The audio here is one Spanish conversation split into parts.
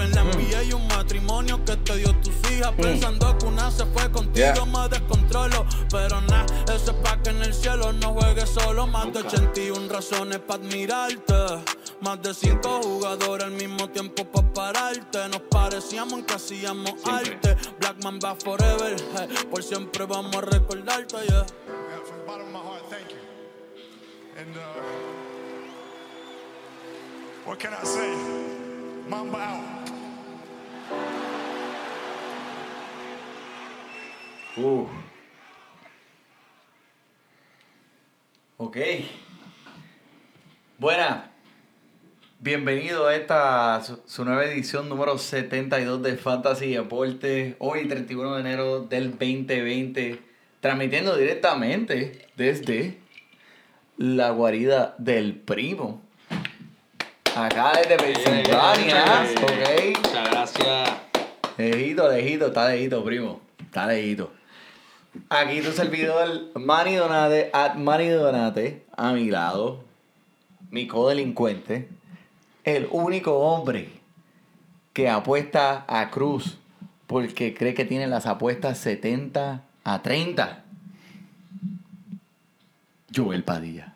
En la NBA y un matrimonio que te dio tus hijas. Pensando que una se fue contigo, me descontrolo. Pero nada, ese es pa' que en el cielo no juegues solo. Más de 81 razones para admirarte. Más de cinco jugadores al mismo tiempo para pararte. Nos parecíamos en que hacíamos arte. Blackman va forever, por siempre vamos a recordarte, yeah. From the bottom of my heart, thank you. And uh, what can I say? Mamba out. Uh. Ok. Buena. Bienvenido a esta su, nueva edición número 72 de Fantasy Deporte. Hoy 31 de enero del 2020. Transmitiendo directamente desde la guarida del primo. Acá desde Pensilvania. Ok. Muchas gracias. Lejito, lejito, está lejito, primo. Está lejito. Aquí tu servidor, Manny Donate, at Manny Donate, a mi lado, mi codelincuente, el único hombre que apuesta a Cruz porque cree que tiene las apuestas 70 a 30. Joel Padilla.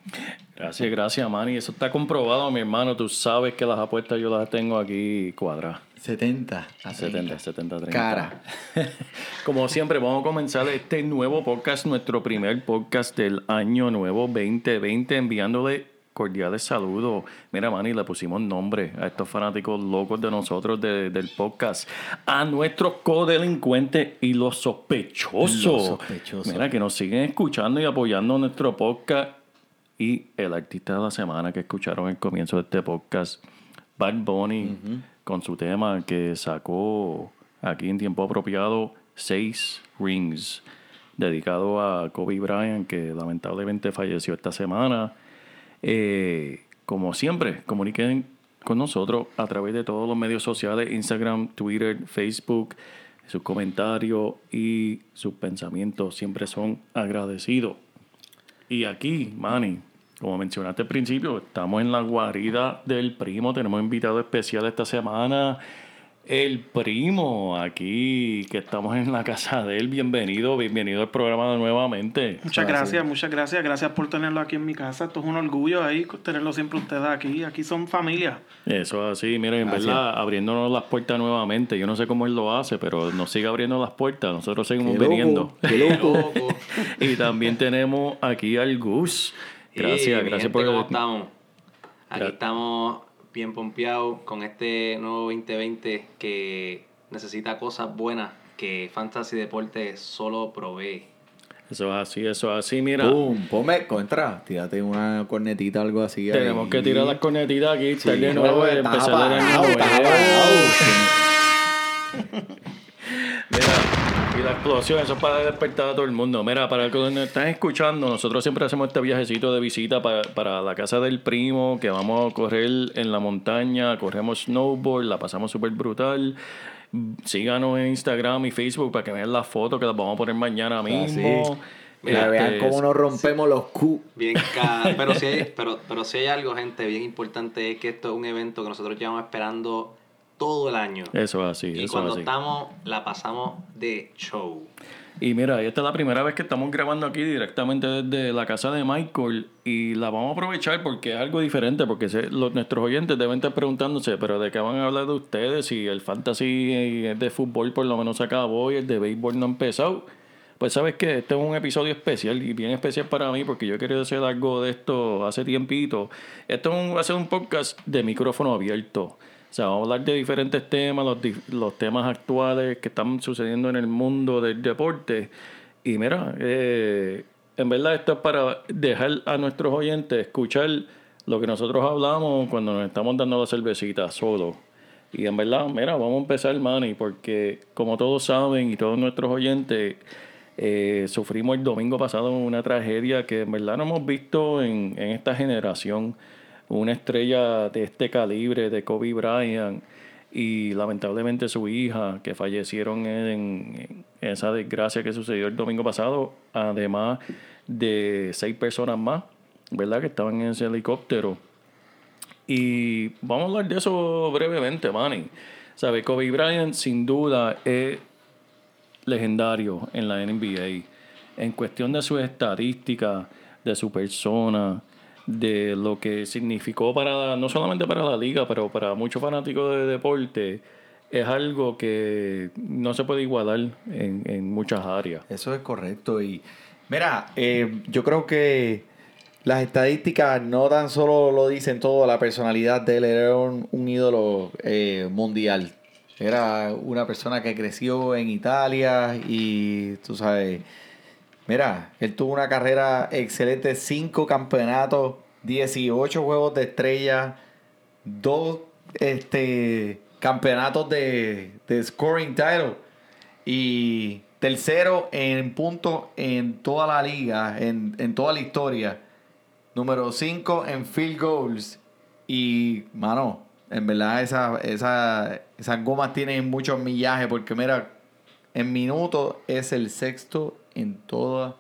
Gracias, gracias, Manny. Eso está comprobado, mi hermano. Tú sabes que las apuestas yo las tengo aquí cuadradas. 70 a 70, 70, 30. Cara. Como siempre, vamos a comenzar este nuevo podcast, nuestro primer podcast del año nuevo 2020, enviándole cordiales saludos. Mira, Manny, le pusimos nombre a estos fanáticos locos de nosotros de- del podcast, a nuestros codelincuentes y los sospechosos. Los sospechosos. Mira, que nos siguen escuchando y apoyando nuestro podcast. Y el artista de la semana que escucharon al comienzo de este podcast, Bad Bunny, con su tema que sacó aquí en tiempo apropiado, Seis Rings, dedicado a Kobe Bryant, que lamentablemente falleció esta semana. Eh, como siempre, comuniquen con nosotros a través de todos los medios sociales, Instagram, Twitter, Facebook. Sus comentarios y sus pensamientos siempre son agradecidos. Y aquí, Manny, como mencionaste al principio, estamos en la guarida del primo. Tenemos invitado especial esta semana. El primo, aquí que estamos en la casa de él. Bienvenido, bienvenido al programa nuevamente. Muchas gracias, muchas gracias. Gracias por tenerlo aquí en mi casa. Esto es un orgullo ahí tenerlo siempre ustedes aquí. Aquí son familia. Eso es así, miren, en verdad, abriéndonos las puertas nuevamente. Yo no sé cómo él lo hace, pero nos sigue abriendo las puertas. Nosotros seguimos Qué loco, viniendo. qué loco. y también tenemos aquí al Gus. Gracias, gracias gente, por ¿Cómo estamos? Aquí estamos bien pompeados con este nuevo 2020 que necesita cosas buenas que Fantasy Deporte solo provee. Eso es así, eso es así. Mira, Pum, ponme contra. Tírate una cornetita, algo así. ahí. tenemos que tirar las cornetitas aquí, Sí, de nuevo y empezar nuevo. apagado. Mira, y la explosión, eso es para despertar a todo el mundo. Mira, para los que nos están escuchando, nosotros siempre hacemos este viajecito de visita para, para la casa del primo, que vamos a correr en la montaña, corremos snowboard, la pasamos súper brutal. Síganos en Instagram y Facebook para que vean las fotos que las vamos a poner mañana mismo. Mira, Que vean este, cómo nos rompemos los Q. Bien pero si hay, pero, pero si hay algo, gente, bien importante es que esto es un evento que nosotros llevamos esperando todo el año. Eso es así, y eso cuando es así. estamos, la pasamos de show. Y mira, esta es la primera vez que estamos grabando aquí directamente desde la casa de Michael y la vamos a aprovechar porque es algo diferente, porque se- los, nuestros oyentes deben estar preguntándose, pero ¿de qué van a hablar de ustedes? Si el fantasy eh, de fútbol por lo menos se acabó y el de béisbol no ha empezado. Pues sabes que este es un episodio especial y bien especial para mí porque yo he querido hacer algo de esto hace tiempito. Esto es un- va a ser un podcast de micrófono abierto. O sea, vamos a hablar de diferentes temas, los, los temas actuales que están sucediendo en el mundo del deporte. Y mira, eh, en verdad esto es para dejar a nuestros oyentes escuchar lo que nosotros hablamos cuando nos estamos dando la cervecita solo. Y en verdad, mira, vamos a empezar, Manny, porque como todos saben y todos nuestros oyentes, eh, sufrimos el domingo pasado una tragedia que en verdad no hemos visto en, en esta generación. Una estrella de este calibre, de Kobe Bryant, y lamentablemente su hija, que fallecieron en, esa desgracia que sucedió el domingo pasado, además de seis personas más, ¿verdad? Que estaban en ese helicóptero. Y vamos a hablar de eso brevemente, Manny. ¿Sabe? Kobe Bryant sin duda es legendario en la NBA. En cuestión de sus estadísticas, de su persona, de lo que significó para, no solamente para la liga, pero para muchos fanáticos de deporte, es algo que no se puede igualar en, en muchas áreas. Eso es correcto. Y mira, eh, yo creo que las estadísticas no tan solo lo dicen todo, la personalidad de él era un, ídolo eh, mundial. Era una persona que creció en Italia y tú sabes, mira, él tuvo una carrera excelente, cinco campeonatos, 18 juegos de estrella, dos este, campeonatos de, de scoring title. Y tercero en puntos en toda la liga, en, en toda la historia. Número 5 en field goals. Y, mano, en verdad esa, esa, esas gomas tienen muchos millajes porque, mira, en minutos es el sexto en toda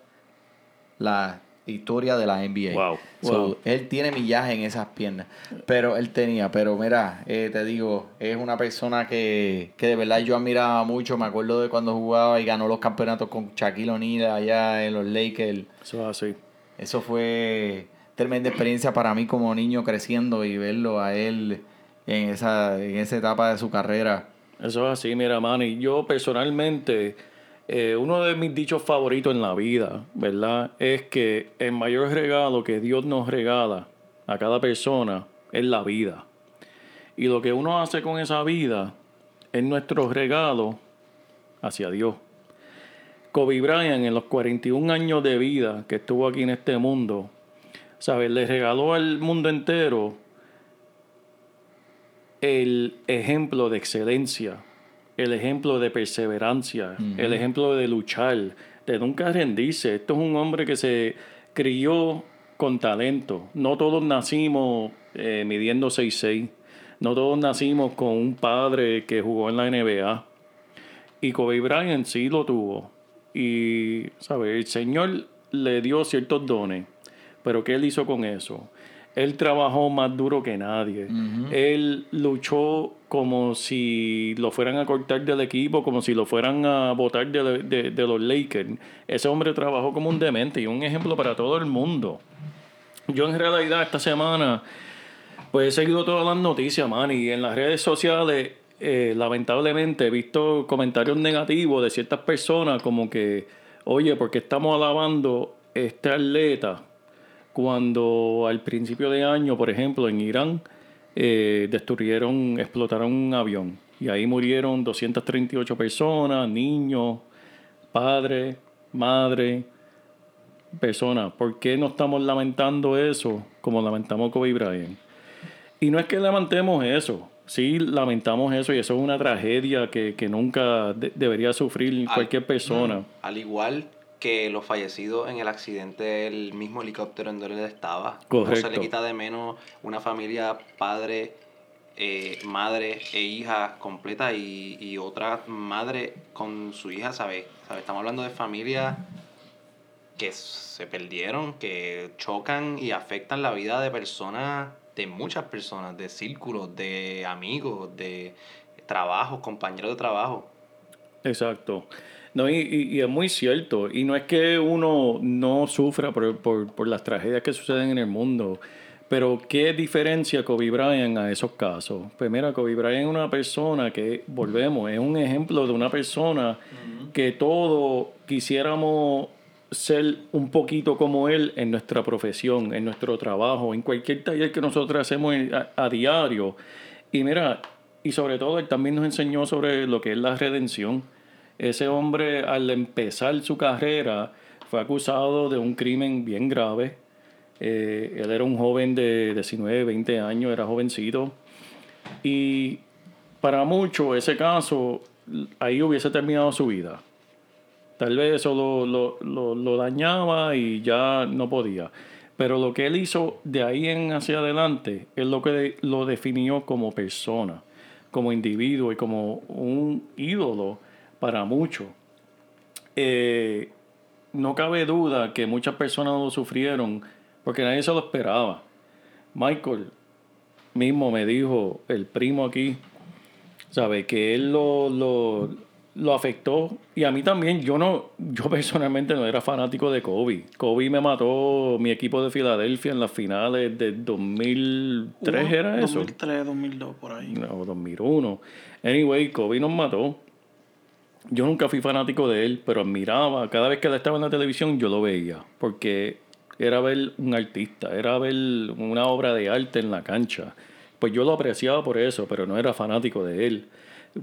la historia de la NBA. Wow, So, wow. Él tiene millaje en esas piernas. Pero él tenía, pero mira, eh, te digo, es una persona que, que de verdad yo admiraba mucho. Me acuerdo de cuando jugaba y ganó los campeonatos con Shaquille O'Neal allá en los Lakers. Eso es así. Eso fue tremenda experiencia para mí como niño creciendo y verlo a él en esa, en esa etapa de su carrera. Eso es así, mira, Manny. Yo personalmente, eh, uno de mis dichos favoritos en la vida, ¿verdad? Es que el mayor regalo que Dios nos regala a cada persona es la vida. Y lo que uno hace con esa vida es nuestro regalo hacia Dios. Kobe Bryant, en los 41 años de vida que estuvo aquí en este mundo, ¿sabes? Le regaló al mundo entero el ejemplo de excelencia, el ejemplo de perseverancia, el ejemplo de luchar, de nunca rendirse. Esto es un hombre que se crió con talento. No todos nacimos eh, midiendo 6'6". No todos nacimos con un padre que jugó en la NBA. Y Kobe Bryant sí lo tuvo. Y, ¿sabes? El Señor le dio ciertos dones. Pero ¿qué él hizo con eso? Él trabajó más duro que nadie. Él luchó como si lo fueran a cortar del equipo, como si lo fueran a botar de, de- de los Lakers. Ese hombre trabajó como un demente y un ejemplo para todo el mundo. Yo en realidad esta semana pues he seguido todas las noticias, man, y en las redes sociales, eh, lamentablemente, he visto comentarios negativos de ciertas personas como que, oye, ¿por qué estamos alabando este atleta cuando al principio de año, por ejemplo, en Irán, eh, destruyeron, explotaron un avión y ahí murieron 238 personas, niños, padres, madres, personas. ¿Por qué no estamos lamentando eso como lamentamos Kobe Bryant? Y no es que lamentemos eso, sí lamentamos eso y eso es una tragedia que, que nunca de- debería sufrir Al- cualquier persona. Al igual que los fallecidos en el accidente del mismo helicóptero en donde él estaba. No se Correcto. le quita de menos una familia, padre, eh, madre e hija completa y, y otra madre con su hija, ¿sabes? ¿Sabe? Estamos hablando de familia que se perdieron, que chocan y afectan la vida de personas, de muchas personas, de círculos, de amigos, de trabajos, compañeros de trabajo. Exacto. No, y, y- y es muy cierto. Y no es que uno no sufra por, por- por las tragedias que suceden en el mundo. Pero ¿qué diferencia Kobe Bryant a esos casos? Pues mira, Kobe Bryant es una persona que, volvemos, es un ejemplo de una persona que todos quisiéramos ser un poquito como él en nuestra profesión, en nuestro trabajo, en cualquier taller que nosotros hacemos a, a diario. Y mira, y sobre todo él también nos enseñó sobre lo que es la redención. Ese hombre al empezar su carrera fue acusado de un crimen bien grave. Eh, él era un joven de 19, 20 años, era jovencito. Y para muchos ese caso, ahí hubiese terminado su vida. Tal vez eso lo, lo, lo- lo dañaba y ya no podía. Pero lo que él hizo de ahí en hacia adelante es lo que lo definió como persona, como individuo y como un ídolo para muchos. Eh, no cabe duda que muchas personas lo sufrieron porque nadie se lo esperaba. Michael mismo me dijo, el primo aquí, sabe que él lo, lo, lo afectó y a mí también yo no yo personalmente no era fanático de Kobe Kobe me mató mi equipo de Filadelfia en las finales del 2003 Uno, era eso 2003, 2002, por ahí. no 2001 anyway Kobe nos mató yo nunca fui fanático de él pero admiraba cada vez que él estaba en la televisión yo lo veía porque era ver un artista era ver una obra de arte en la cancha pues yo lo apreciaba por eso pero no era fanático de él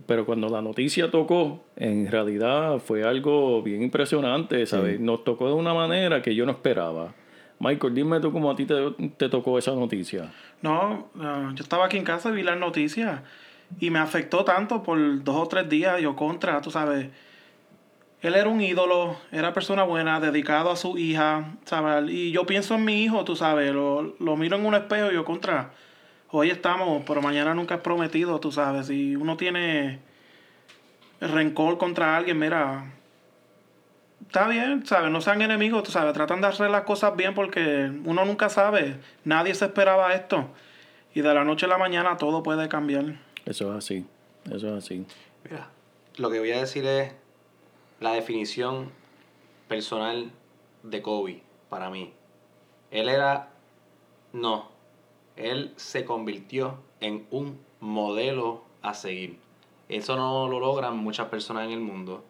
pero cuando la noticia tocó, en realidad fue algo bien impresionante, ¿sabes? Nos tocó de una manera que yo no esperaba. Michael, dime tú cómo a ti te, te tocó esa noticia. No, ah, yo estaba aquí en casa y vi las noticias y me afectó tanto por dos o tres días. Yo contra, tú sabes. Él era un ídolo, era persona buena, dedicado a su hija, ¿sabes? Y yo pienso en mi hijo, tú sabes, lo, lo miro en un espejo y yo contra. Hoy estamos, pero mañana nunca es prometido, tú sabes. Si uno tiene rencor contra alguien, mira, está bien, ¿sabes? No sean enemigos, tú sabes, tratan de hacer las cosas bien porque uno nunca sabe. Nadie se esperaba esto. Y de la noche a la mañana todo puede cambiar. Eso es así, eso es así. Mira, lo que voy a decir es la definición personal de Kobe para mí. Él era, no, él se convirtió en un modelo a seguir. Eso no lo logran muchas personas en el mundo.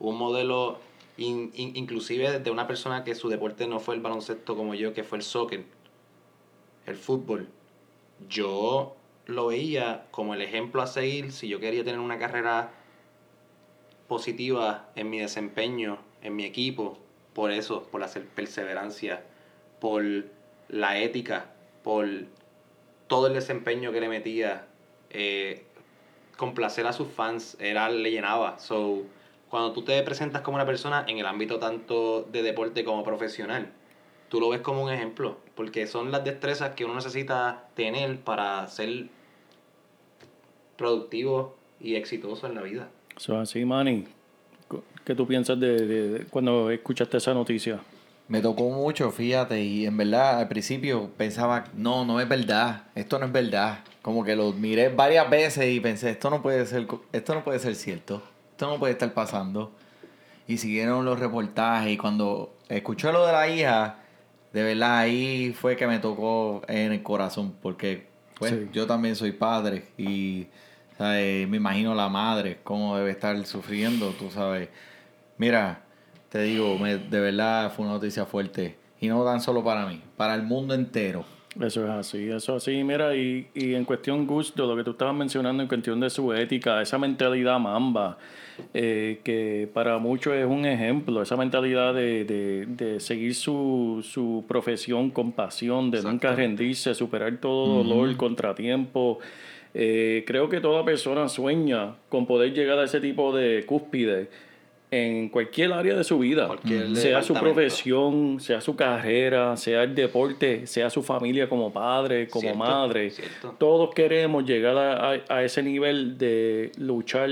Un modelo in- in- inclusive de una persona que su deporte no fue el baloncesto como yo, que fue el soccer, el fútbol. Yo lo veía como el ejemplo a seguir si yo quería tener una carrera positiva en mi desempeño, en mi equipo, por eso, por la perseverancia, por la ética, por todo el desempeño que le metía, eh, complacer a sus fans, era, le llenaba. So, cuando tú te presentas como una persona en el ámbito tanto de deporte como profesional, tú lo ves como un ejemplo, porque son las destrezas que uno necesita tener para ser productivo y exitoso en la vida. Eso es así, Manny. ¿Qué tú piensas de, de- de cuando escuchaste esa noticia? Me tocó mucho, fíjate, y en verdad al principio pensaba, no, no es verdad, esto no es verdad. Como que lo miré varias veces y pensé, esto no puede ser, esto no puede ser cierto, esto no puede estar pasando. Y siguieron los reportajes y cuando escuché lo de la hija, de verdad ahí fue que me tocó en el corazón, porque pues Sí. yo también soy padre y ¿sabes? me imagino la madre, cómo debe estar sufriendo, tú sabes. Mira, te digo, me- de verdad fue una noticia fuerte. Y no tan solo para mí, para el mundo entero. Eso es así, eso es así. Mira, y, y en cuestión gusto, lo que tú estabas mencionando en cuestión de su ética, esa mentalidad mamba, eh, que para muchos es un ejemplo, esa mentalidad de, de, de seguir su, su profesión con pasión, de nunca rendirse, superar todo dolor, contratiempo. Eh, creo que toda persona sueña con poder llegar a ese tipo de cúspide en cualquier área de su vida, Cualquier sea su profesión, sea su carrera, sea el deporte, sea su familia como padre, como Cierto, madre. cierto. Todos queremos llegar a, a- a ese nivel de luchar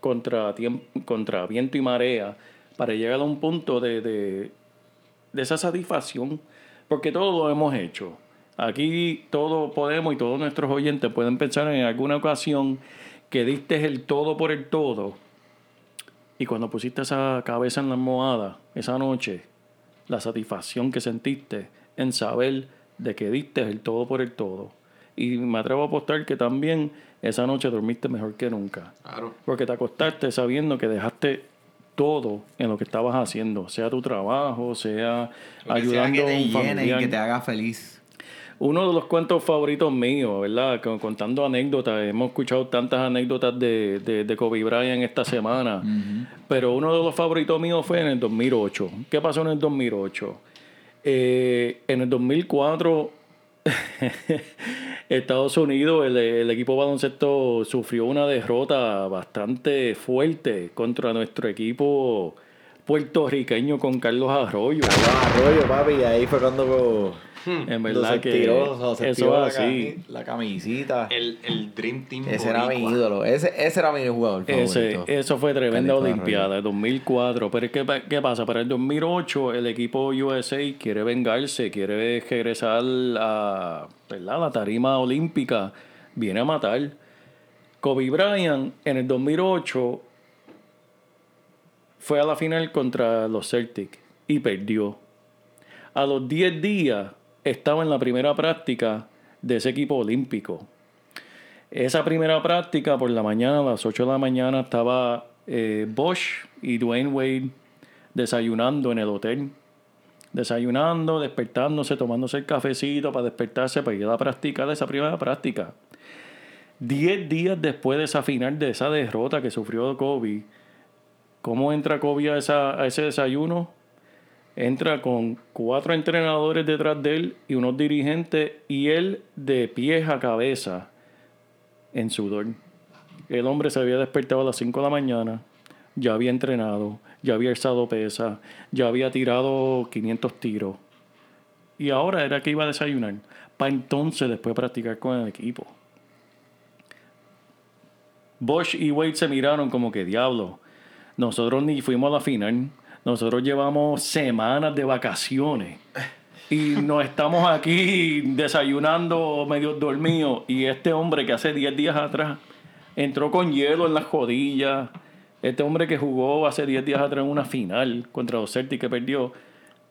contra, tiemp- contra viento y marea para llegar a un punto de, de, de esa satisfacción, porque todo lo hemos hecho. Aquí todo podemos y todos nuestros oyentes pueden pensar en alguna ocasión que diste el todo por el todo y cuando pusiste esa cabeza en la almohada esa noche, la satisfacción que sentiste en saber de que diste el todo por el todo. Y me atrevo a apostar que también esa noche dormiste mejor que nunca. Claro. Porque te acostaste sabiendo que dejaste todo en lo que estabas haciendo, sea tu trabajo, sea Lo que sea ayudando que a te un llene y que te haga feliz. Uno de los cuentos favoritos míos, ¿verdad? Con- Contando anécdotas. Hemos escuchado tantas anécdotas de, de, de Kobe Bryant esta semana. Pero uno de los favoritos míos fue en el 2008. ¿Qué pasó en el 2008? Eh, en el 2004, Estados Unidos, el, el equipo baloncesto sufrió una derrota bastante fuerte contra nuestro equipo puertorriqueño con Carlos Arroyo. Arroyo, papi, y ahí fue cuando En cuando verdad se que tiró, se eso es la, así. la camisita. El, el Dream Team. Ese era mi ídolo. Ese, ese era mi jugador Ese, eso fue tremenda Carlitos Olimpiada, 2004. Pero es que, ¿qué pasa? Para el 2008 el equipo USA quiere vengarse, quiere regresar a ¿verdad? la tarima olímpica, viene a matar. Kobe Bryant en el 2008 fue a la final contra los Celtics y perdió. A los 10 días estaba en la primera práctica de ese equipo olímpico. Esa primera práctica por la mañana, a las 8 de la mañana, estaba eh, Bosch y Dwayne Wade desayunando en el hotel. Desayunando, despertándose, tomándose el cafecito para despertarse, para ir a practicar esa primera práctica. Diez días después de esa final, de esa derrota que sufrió Kobe, ¿cómo entra Kobe a, ese desayuno? Entra con cuatro entrenadores detrás de él y unos dirigentes y él de pies a cabeza en sudor. El hombre se había despertado a las 5 de la mañana, ya había entrenado, ya había alzado pesa, ya había tirado 500 tiros. Y ahora era que iba a desayunar, para entonces después practicar con el equipo. Bosch y Wade se miraron como que diablo. Nosotros ni fuimos a la final. Nosotros llevamos semanas de vacaciones. Y nos estamos aquí desayunando medio dormidos. Y este hombre que hace 10 días atrás entró con hielo en las rodillas. Este hombre que jugó hace 10 días atrás en una final contra los Celtics que perdió.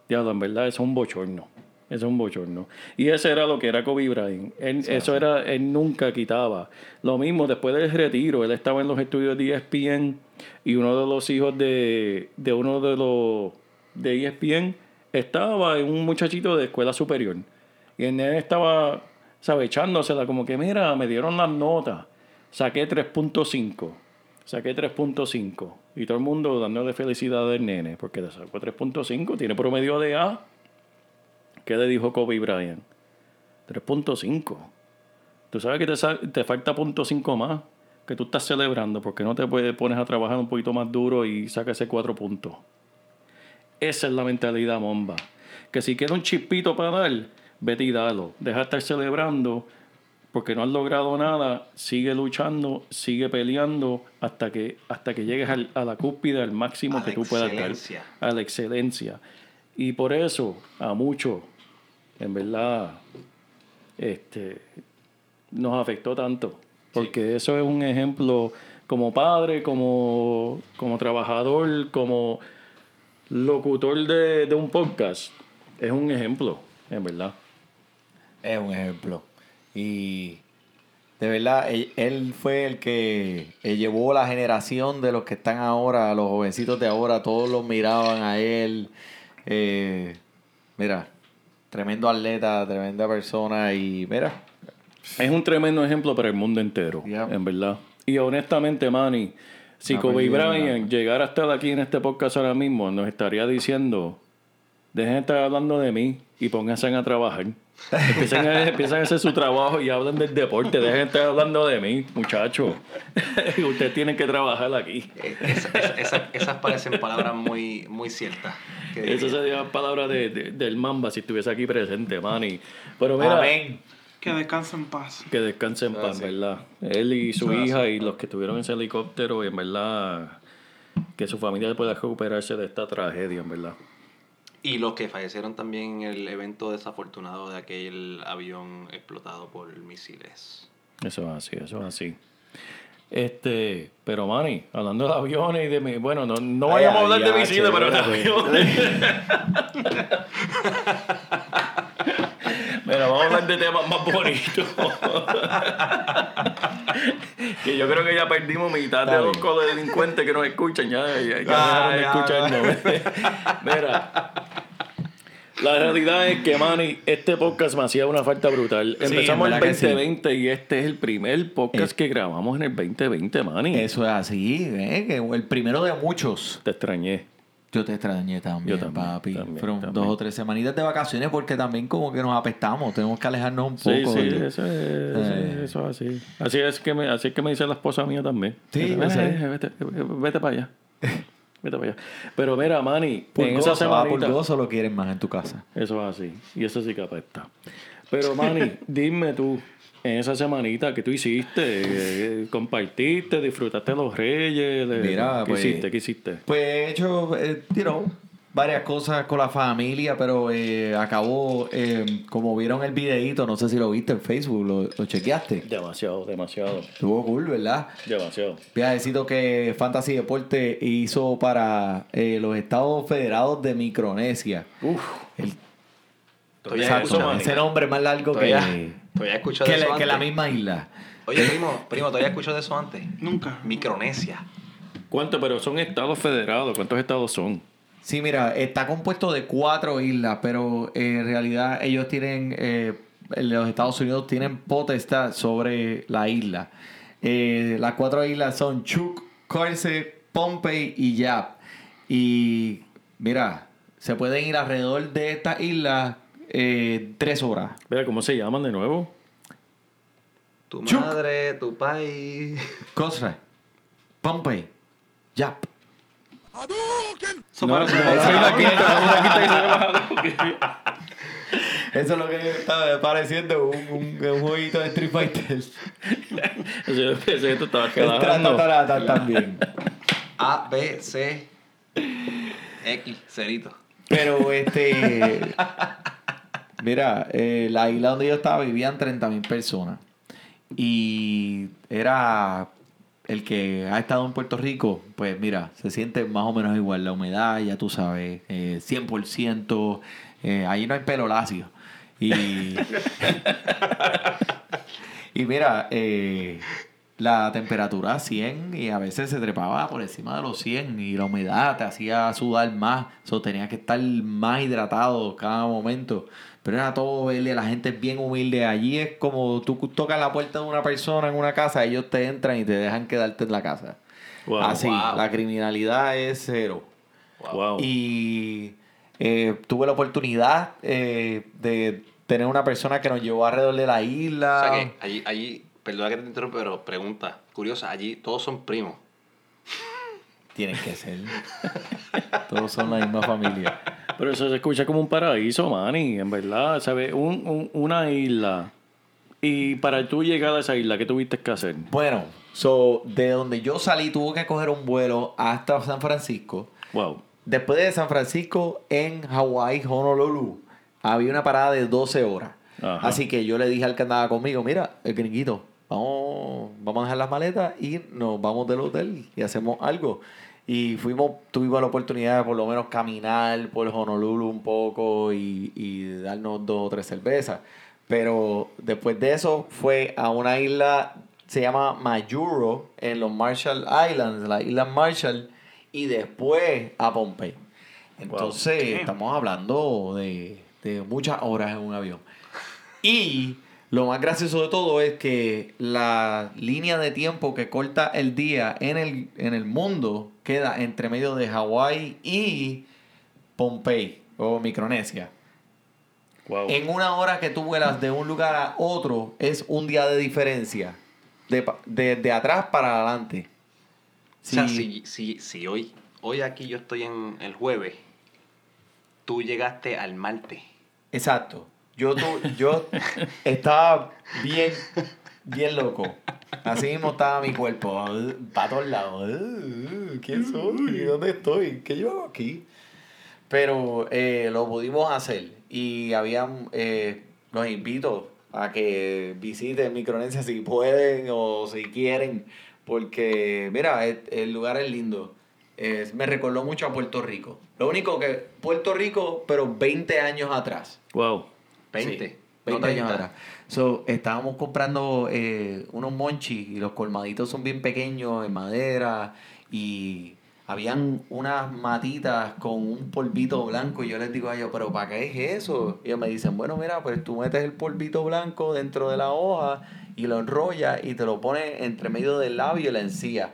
Diablo, en verdad, es un bochorno. Eso es un bochorno. Y ese era lo que era Kobe Bryant. Él- eso era, él nunca quitaba. Lo mismo, después del retiro, él estaba en los estudios de ESPN y uno de los hijos de, de uno de los de ESPN estaba en un muchachito de escuela superior. Y el nene estaba, ¿sabes? Echándosela como que, mira, me dieron las notas. Saqué 3.5. Saqué 3.5. Y todo el mundo dándole felicidad al nene porque le sacó 3.5. Tiene promedio de A. ¿Qué le dijo Kobe Bryant? 3.5. Tú sabes que te, falta punto 5 más. Que tú estás celebrando porque no te pones a trabajar un poquito más duro y sacas ese 4 puntos. Esa es la mentalidad bomba. Que si queda un chispito para dar, vete y dalo. Deja de estar celebrando porque no has logrado nada. Sigue luchando, sigue peleando hasta que, hasta que llegues al- a la cúspide, al máximo A que tú puedas dar. A la excelencia. Y por eso, a muchos, en verdad, este, nos afectó tanto. Porque eso es un ejemplo como padre, como, como trabajador, como locutor de, de un podcast. Es un ejemplo, en verdad. Es un ejemplo. Y de verdad, él, él fue el que llevó la generación de los que están ahora, los jovencitos de ahora, todos los miraban a él. Eh, mira, tremendo atleta, tremenda persona y mira, Es un tremendo ejemplo para el mundo entero, Yeah. en verdad. Y honestamente, Manny, si No, Kobe Bryant llegara a estar aquí en este podcast ahora mismo, nos estaría diciendo, dejen de estar hablando de mí y pónganse a trabajar. Empiecen a, empiecen a hacer su trabajo y hablen del deporte. Dejen de estar hablando de mí, muchachos. Ustedes tienen que trabajar aquí. Eh, esa- esa- esa- esas parecen palabras muy, muy ciertas. que Esa diría. sería la palabra de, de- del Mamba si estuviese aquí presente, Manny. Pero mira, amén. Que descanse en paz. Que descanse en paz, ¿verdad? Él y su hija y los que estuvieron en ese helicóptero, y en verdad, que su familia pueda recuperarse de esta tragedia, en verdad. Y los que fallecieron también en el evento desafortunado de aquel avión explotado por misiles. Eso es así, eso es así. Este, pero Manny, hablando de aviones y de mi, bueno, no, no Ay, vayamos a hablar de misiles, pero de aviones. Mira, vamos a hablar de temas más bonitos. que yo creo que ya perdimos mitad de los delincuentes que nos escuchan. Ya, ya, ya dejaron de Ay, escucharnos. Mira. La realidad es que, Manny, este podcast me hacía una falta brutal. Sí, Empezamos en el verdad que sí. 2020 y este es el primer podcast Eh. que grabamos en el 2020, Manny. Eso es así, ¿eh? que el primero de muchos. Te extrañé. Yo te extrañé también, Yo también, papi. también, Fueron también. dos o tres semanitas de vacaciones porque también como que nos apestamos. Tenemos que alejarnos un Sí, poco. sí, del- eso es, eso es- Eh. eso es así. Así es que me, así es que me dice la esposa mía también. Sí, Dice, yo "Ven, sé. eh, Vete, vete para allá. Vete para allá. Pero mira, Manny, Por en esa ah, semanita... gozo lo quieren más en tu casa. Eso es así. Y eso sí que apesta. Pero, Manny, dime tú, en esa semanita que tú hiciste, eh, compartiste, disfrutaste los reyes, Mira, ¿qué pues- hiciste? ¿Qué hiciste? Pues he hecho, eh, you know, varias cosas con la familia, pero eh, acabó, eh, como vieron el videíto, no sé si lo viste en Facebook, lo, lo chequeaste. Demasiado, demasiado, Estuvo cool, ¿verdad? demasiado. Viajecito que Fantasy Deporte hizo para eh, los Estados Federados de Micronesia. Uf, El, Todavía exacto, ese nombre más largo que, Todavía, de que, eso la- que la misma isla. Oye, primo, primo, ¿todavía escucho de eso antes? Nunca. Micronesia. ¿Cuántos? Pero son estados federados. ¿Cuántos estados son? Sí, mira, está compuesto de cuatro islas, pero eh, en realidad ellos tienen, eh, los Estados Unidos tienen potestad sobre la isla. Eh, las cuatro islas son Chuuk, Corse, Pompey y Yap. Y mira, se pueden ir alrededor de estas islas eh, tres horas. Mira, ¿cómo se llaman de nuevo? Tu madre, tu país. Corse, Pompey, Yap. Eso No, no, la quinta, una quinta que se llama- Eso es lo que estaba pareciendo un, un, un jueguito de Street Fighter. Ese- ese esto estaba El quedando. Tratatarata también. A, B, C, X, cerito. Pero este. Mira, eh, la isla donde yo estaba vivían 30 mil personas. Y era el que ha estado en Puerto Rico, pues mira, se siente más o menos igual. La humedad, ya tú sabes, eh, 100%. eh, ahí no hay pelo lacio. Y. y mira, eh, la temperatura 100 y a veces se trepaba por encima de los 100 y la humedad te hacía sudar más. So, tenías que estar más hidratado cada momento. Pero era todo verle, la gente es bien humilde. Allí es como tú tocas la puerta de una persona en una casa, ellos te entran y te dejan quedarte en la casa. Wow, Así, wow. la criminalidad es cero. Wow. Y eh, tuve la oportunidad eh, de tener una persona que nos llevó alrededor de la isla. O sea que allí, allí, perdona que te interrumpa, pero pregunta curiosa, allí todos son primos. Tienen que ser. Todos son la misma familia. Pero eso se escucha como un paraíso, Manny, en verdad. ¿Sabes? Un, un- una isla. Y para tú llegar a esa isla, ¿qué tuviste que hacer? Bueno, so, de donde yo salí tuve que coger un vuelo hasta San Francisco. Wow. Después de San Francisco, en Hawái, Honolulu, había una parada de 12 horas. Ajá. Así que yo le dije al que andaba conmigo, mira, el gringuito, vamos, vamos a dejar las maletas y nos vamos del hotel y hacemos algo. Y fuimos, tuvimos la oportunidad de por lo menos caminar por Honolulu un poco y, y darnos dos o tres cervezas. Pero después de eso fue a una isla, se llama Majuro, en los Marshall Islands, la isla Marshall, y después a Pompey. Entonces, estamos hablando de, de muchas horas en un avión. Y lo más gracioso de todo es que la línea de tiempo que corta el día en el, en el mundo queda entre medio de Hawái y Pompey o Micronesia. Wow. En una hora que tú vuelas de un lugar a otro es un día de diferencia. De, de, de atrás para adelante. O sea, Sí. si, si, si hoy, hoy aquí yo estoy en el jueves, tú llegaste al martes. Exacto. Yo, tu- yo estaba bien, bien loco. Así mismo estaba mi cuerpo, para todos lados. Uh, ¿Quién soy? ¿Dónde estoy? ¿Qué yo hago aquí? Pero eh, lo pudimos hacer y habían, eh, los invito a que visiten Micronesia si pueden o si quieren, porque mira, el, el lugar es lindo. Es- me recordó mucho a Puerto Rico. Lo único que Puerto Rico, pero 20 años atrás. Wow. 20. Sí, no 20 años 30. atrás. So, estábamos comprando eh, unos monchis y los colmaditos son bien pequeños en madera y habían unas matitas con un polvito blanco y yo les digo a ellos, pero ¿para qué es eso? Y ellos me dicen, bueno, mira, pues tú metes el polvito blanco dentro de la hoja y lo enrollas y te lo pones entre medio del labio y la encía.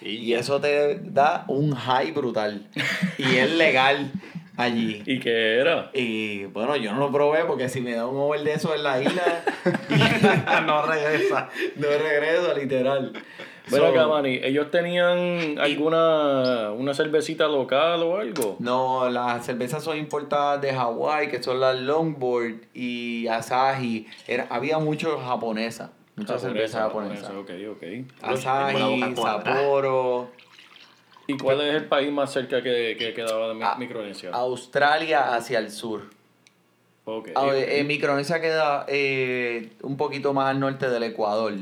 Y eso te da un high brutal. Y es legal allí. ¿Y qué era? Y bueno, yo no lo probé porque si me da un over de eso en la isla, no regresa. no regreso, literal. Ven So, acá, Manny, ¿ellos tenían alguna una cervecita local o algo? No, las cervezas son importadas de Hawái, que son las Longboard y Asahi. Era, había mucho japonesa, mucha cerveza japonesa. Ok, ok. Asahi. Sapporo, ¿Y cuál es el país más cerca que, que quedaba de Mi- Micronesia? Australia hacia el sur. Ok. Ah, eh, Micronesia queda eh, un poquito más al norte del Ecuador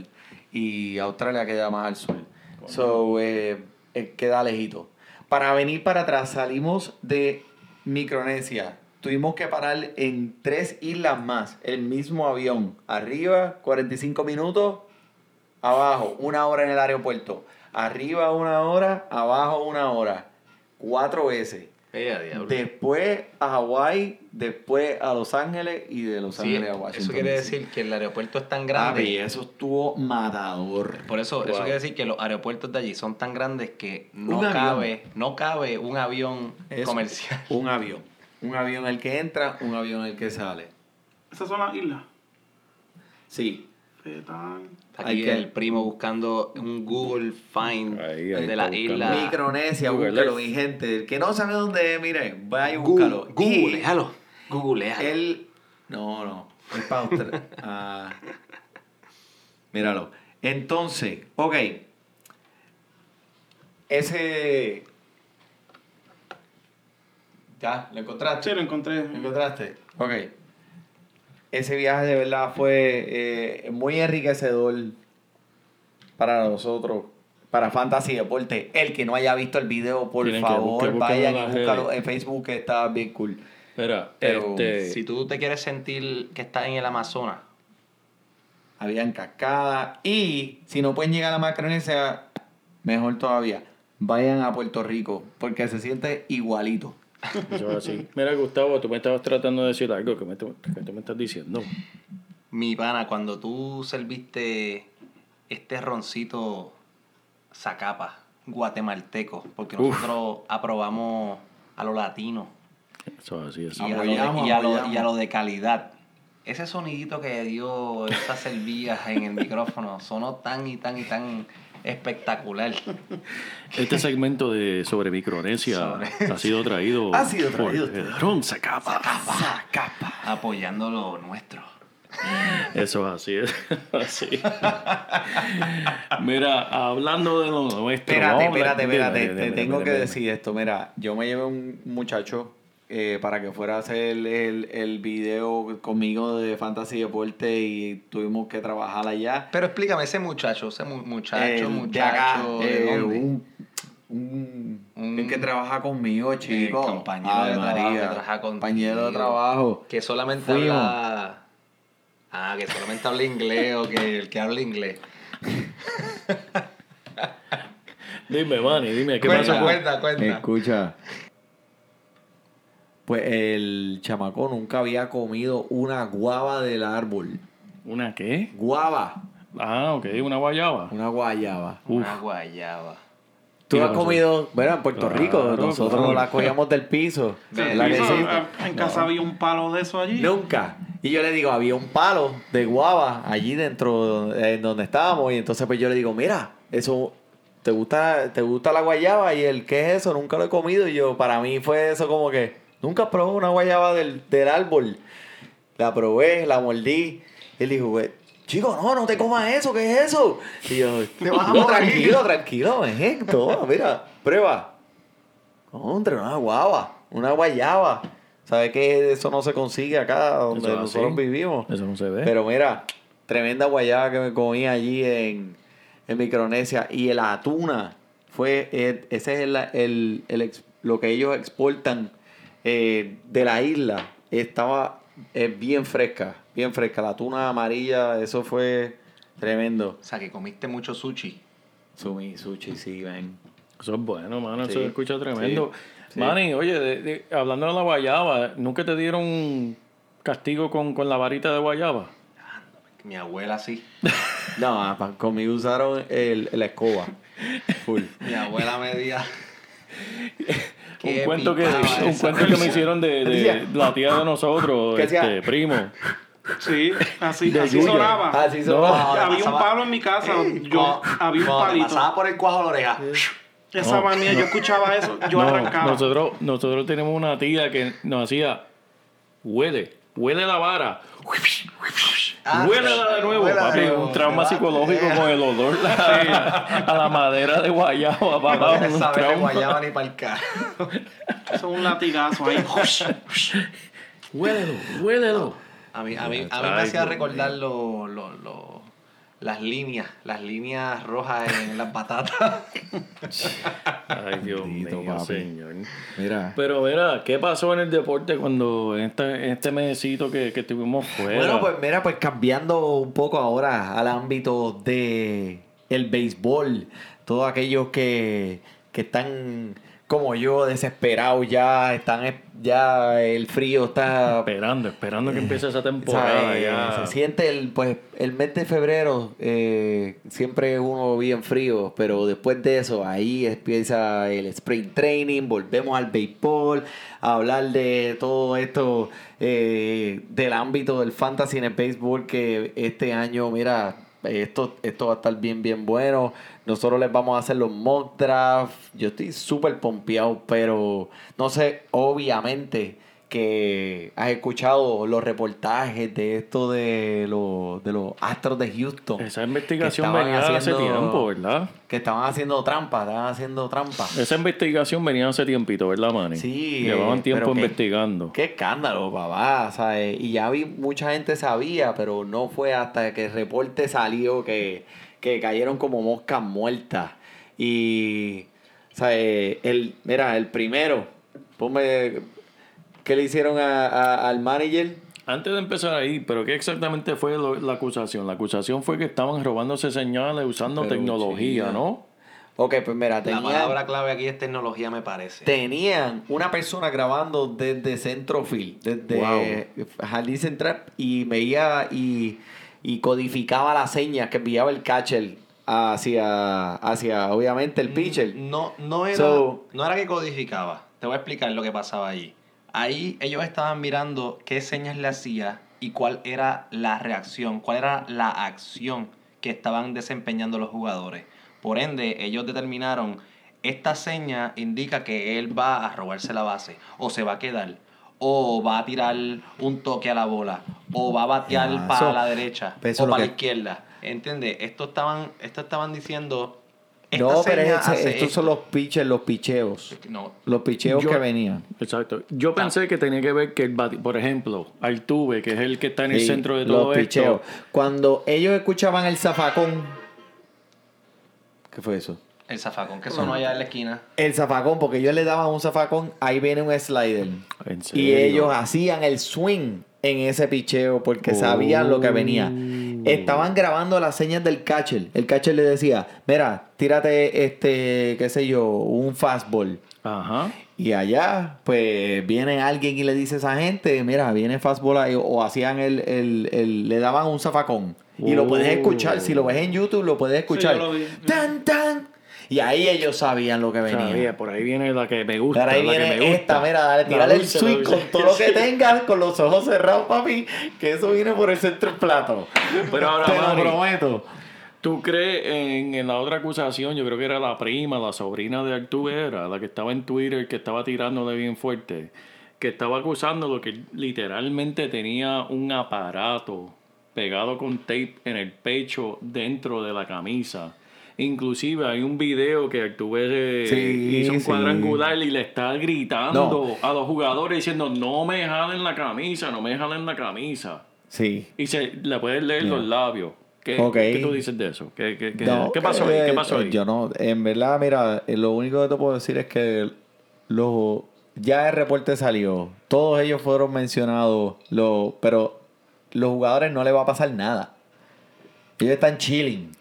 y Australia queda más al sur. So, eh, eh, queda lejito. Para venir para atrás, salimos de Micronesia. Tuvimos que parar en tres islas más, el mismo avión. Arriba, 45 minutos, abajo, una hora en el aeropuerto. Arriba una hora, abajo una hora. Cuatro veces. A diablo. Después a Hawái, después a Los Ángeles y de Los Sí, Ángeles a Washington. eso quiere decir que el aeropuerto es tan grande. Papi, eso estuvo matador. Por eso, eso quiere decir que los aeropuertos de allí son tan grandes que no cabe, no cabe un avión comercial. Un avión. Un avión el que entra, un avión el que sale. Esas son las islas. Sí. Hay Aquí que- el primo buscando un Google Find Ahí, ahí de la está isla. buscando. Micronesia, Google búscalo, Earth. mi gente. El que no sabe dónde es, mire, vaya y búscalo. Googlealo, googlealo. Él. No, no. Es para Austra- ah. Míralo. Entonces, ok. Ese. ¿Ya? ¿Lo encontraste? Sí, lo encontré. ¿Lo encontraste? Ok. Ese viaje de verdad fue eh, muy enriquecedor para nosotros, para Fantasy Deporte. El que no haya visto el video, por Tienen favor, vayan y búscalo en Facebook, que está bien cool. Espera, Pero este, Si tú te quieres sentir que estás en el Amazonas, Habían cascadas. Y si no pueden llegar a Macronesia, mejor todavía. Vayan a Puerto Rico, porque se siente igualito. Eso es así. Mira, Gustavo, tú me estabas tratando de decir algo que, me, que tú me estás diciendo. mi pana, cuando tú serviste este roncito Zacapa, guatemalteco, porque Uf. nosotros aprobamos a lo latino Eso es así, y así. a, lo Apoyamos, de, y, a lo, apoyamos. y a lo de calidad. Ese sonidito que dio esas servillas en el micrófono sonó tan y tan y tan espectacular. Este segmento de sobre Micronesia Sobre- ha sido traído, Ha sido traído. por Ron Zacapa. apoyando lo nuestro. Eso es así, es así. Mira, hablando de lo nuestro. Espérate, espérate, espérate. Te tengo que decir esto. Mira, yo me llevé un muchacho eh, para que fuera a hacer el, el, el video conmigo de Fantasy Deporte y tuvimos que trabajar allá. Pero explícame, ese muchacho, ese mu- muchacho, El muchacho, de acá, ¿de eh, dónde? un, un, Un- el que trabaja conmigo, chico. compañero de trabajo María, que trabaja compañero de trabajo. Que solamente Fuimos. habla. Ah, que solamente habla inglés o que el que habla inglés. Dime, Manny, dime, ¿qué Cuenta, pasa? cuenta, cuenta. Escucha. Pues el chamaco nunca había comido una guava del árbol. ¿Una qué? Guava. Ah, ok, una guayaba. Una guayaba. Una guayaba. Tú ¿Qué has comido, bueno, en Puerto Claro, Rico, nosotros claro. la cogíamos del piso. En casa había un palo de eso allí. Nunca. Y yo le digo, había un palo de guava allí dentro, en donde estábamos. Y entonces pues yo le digo, mira, eso, ¿te gusta, te gusta la guayaba? Y él, ¿qué es eso? Nunca lo he comido. Y yo, para mí fue eso como que, nunca probé una guayaba del, del árbol. La probé, la mordí. Y él dijo, "Güey, chico, no, no te comas eso, ¿qué es eso? Y yo, vas a "No, morir". tranquilo, tranquilo, ven, toma, mira, prueba. Contra una guava. una guayaba. ¿Sabes que eso no se consigue acá donde Eso nosotros así. vivimos? Eso no se ve. Pero mira, tremenda guayaba que me comí allí en, en Micronesia. Y la tuna fue, eh, ese es el, el- el lo que ellos exportan eh, de la isla. Estaba eh, bien fresca, bien fresca. La tuna amarilla, eso fue tremendo. O sea, que comiste mucho sushi. Sumi, sushi, sí, ven. Eso es bueno, mano. Eso se escucha tremendo. sí, sí. Manny, oye, de- de- hablando de la guayaba, ¿nunca te dieron castigo con, con la varita de guayaba? Mi abuela sí. No, pa- conmigo usaron el, la escoba. Full. Mi abuela me decía. Un cuento, que, un cuento que me hicieron de, de la tía de nosotros, este, primo. Sí, así, De así Yuya. sonaba. Así. No. había un palo en mi casa. Yo, había un palito. pasaba por el cuajo de la oreja. Esa No, manía, yo escuchaba eso, yo No, arrancaba. nosotros, nosotros tenemos una tía que nos hacía, huele, huele la vara. Ah, Huélela de nuevo, huélela de papi. nuevo. Un trauma psicológico con el olor a, a la madera de guayaba, papá. No saber de guayaba ni para el carro. Eso es un latigazo ahí. Huélelo, huélelo. A mí, a mí, a mí me hacía recordar lo, lo, lo- las líneas, las líneas rojas en las batatas. Ay, Dios Bendito, mío, papi. señor. Mira. Pero mira, ¿qué pasó en el deporte cuando en este, en este mesecito que, que estuvimos fuera? Bueno, pues mira, pues cambiando un poco ahora al ámbito de el béisbol, todos aquellos que, que están como yo desesperados ya, están es- ya el frío está esperando, esperando que empiece esa temporada. se siente el pues el mes de febrero eh, siempre es uno bien frío, pero después de eso ahí empieza el spring training, volvemos al béisbol, a hablar de todo esto eh, del ámbito del fantasy en el béisbol que este año, mira, esto, esto va a estar bien, bien bueno. Nosotros les vamos a hacer los mock draft. Yo estoy súper pompeado, pero no sé, obviamente que has escuchado los reportajes de esto de los, de los Astros de Houston. Esa investigación venía hace haciendo- tiempo, ¿verdad? Que estaban haciendo trampa, estaban haciendo trampa. Esa investigación venía hace tiempito, ¿verdad, Manny? Sí, Llevaban eh, tiempo qué- investigando. Qué escándalo, papá. ¿sabes? Y ya vi, mucha gente sabía, pero no fue hasta que el reporte salió que, que cayeron como moscas muertas. Y, ¿sabes? El, mira, el primero, ponme, ¿qué le hicieron a- a- al manager? Antes de empezar ahí, ¿pero qué exactamente fue lo- la acusación? La acusación fue que estaban robándose señales usando Pero, tecnología, chica. ¿no? Ok, pues mira, La tenían, palabra clave aquí es tecnología, me parece. tenían una persona grabando desde Centrofield, desde Jardín Central, y veía y, y codificaba las señas que enviaba el catcher hacia, hacia obviamente, el pitcher. No, no era, So- no era que codificaba. Te voy a explicar lo que pasaba allí. Ahí ellos estaban mirando qué señas le hacía y cuál era la reacción, cuál era la acción que estaban desempeñando los jugadores. Por ende, ellos determinaron, esta seña indica que él va a robarse la base, o se va a quedar, o va a tirar un toque a la bola, o va a batear para la derecha, o para que- la izquierda. ¿Entiendes? Esto estaban, esto estaban diciendo... Esta No, pero hace estos esto. son los pitchers, los picheos. No, Los picheos Yo- que venían. Exacto. Yo pensé que tenía que ver que, el bati- por ejemplo, Altuve, que es el que está en el Sí, centro de los todo picheos. esto. Cuando ellos escuchaban el zafacón. ¿Qué fue eso? el zafacón que sonó allá en la esquina. El zafacón, porque ellos le daban un zafacón, ahí viene un slider. ¿En Y ellos hacían el swing en ese picheo porque sabían lo que venía. Estaban grabando las señas del catcher. El catcher le decía, mira, tírate este, qué sé yo, un fastball. Ajá. Y allá, pues viene alguien y le dice a esa gente, mira, viene fastball ahí, o hacían el, el, el- le daban un zafacón. Y lo puedes escuchar, si lo ves en YouTube, lo puedes escuchar. lo. Tan, tan. Y ahí ellos sabían lo que venía. Sabía, por ahí viene la que me gusta. Pero ahí la que viene me gusta. esta, mira, dale, La tírale el swing con todo lo que tengas, con los ojos cerrados, papi, que eso viene por el centro del plato. Pero ahora, Te lo prometo. ¿Tú crees en, en la otra acusación? Yo creo que era la prima, la sobrina de Altuve, era la que estaba en Twitter, que estaba tirándole bien fuerte, que estaba acusando lo que literalmente tenía un aparato pegado con tape en el pecho dentro de la camisa. Inclusive hay un video que Altuve Sí, hizo un sí. cuadrangular y le está gritando a los jugadores diciendo no me jalen la camisa, no me jalen la camisa. Sí. Y se le puedes leer Yeah. los labios. ¿Qué, qué tú dices de eso? ¿Qué, qué, qué- No, pasó ahí? eh, ¿Qué pasó ahí? Yo no, en verdad, mira, eh, lo único que te puedo decir es que los ya el reporte salió, todos ellos fueron mencionados, lo, pero los jugadores no les va a pasar nada. Ellos están chilling.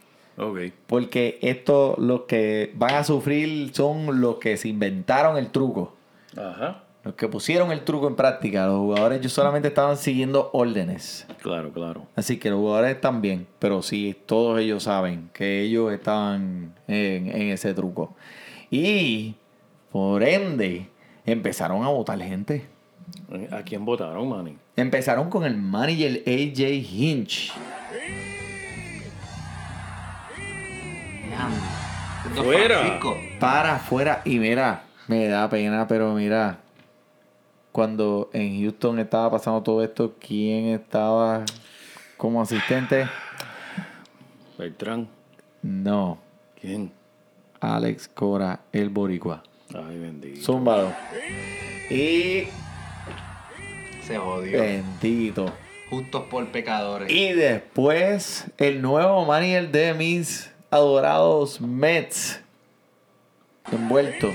Porque esto, los que van a sufrir son los que se inventaron el truco. Ajá. Los que pusieron el truco en práctica. Los jugadores ellos solamente estaban siguiendo órdenes. Claro, claro. Así que los jugadores están bien, pero sí, todos ellos saben que ellos estaban en, en ese truco. Y, por ende, empezaron a votar gente. ¿A quién votaron, Manny? Empezaron con el manager AJ Hinch. ¡Fuera! Francisco. Para afuera. Y mira, me da pena, pero mira, cuando en Houston estaba pasando todo esto, ¿quién estaba como asistente? Beltrán. No, ¿Quién? Alex Cora, el boricua. Ay, bendito. Zúmbalo. Y Se jodió. bendito. Justos por pecadores. Y después el nuevo manager de mis adorados Mets. Envuelto.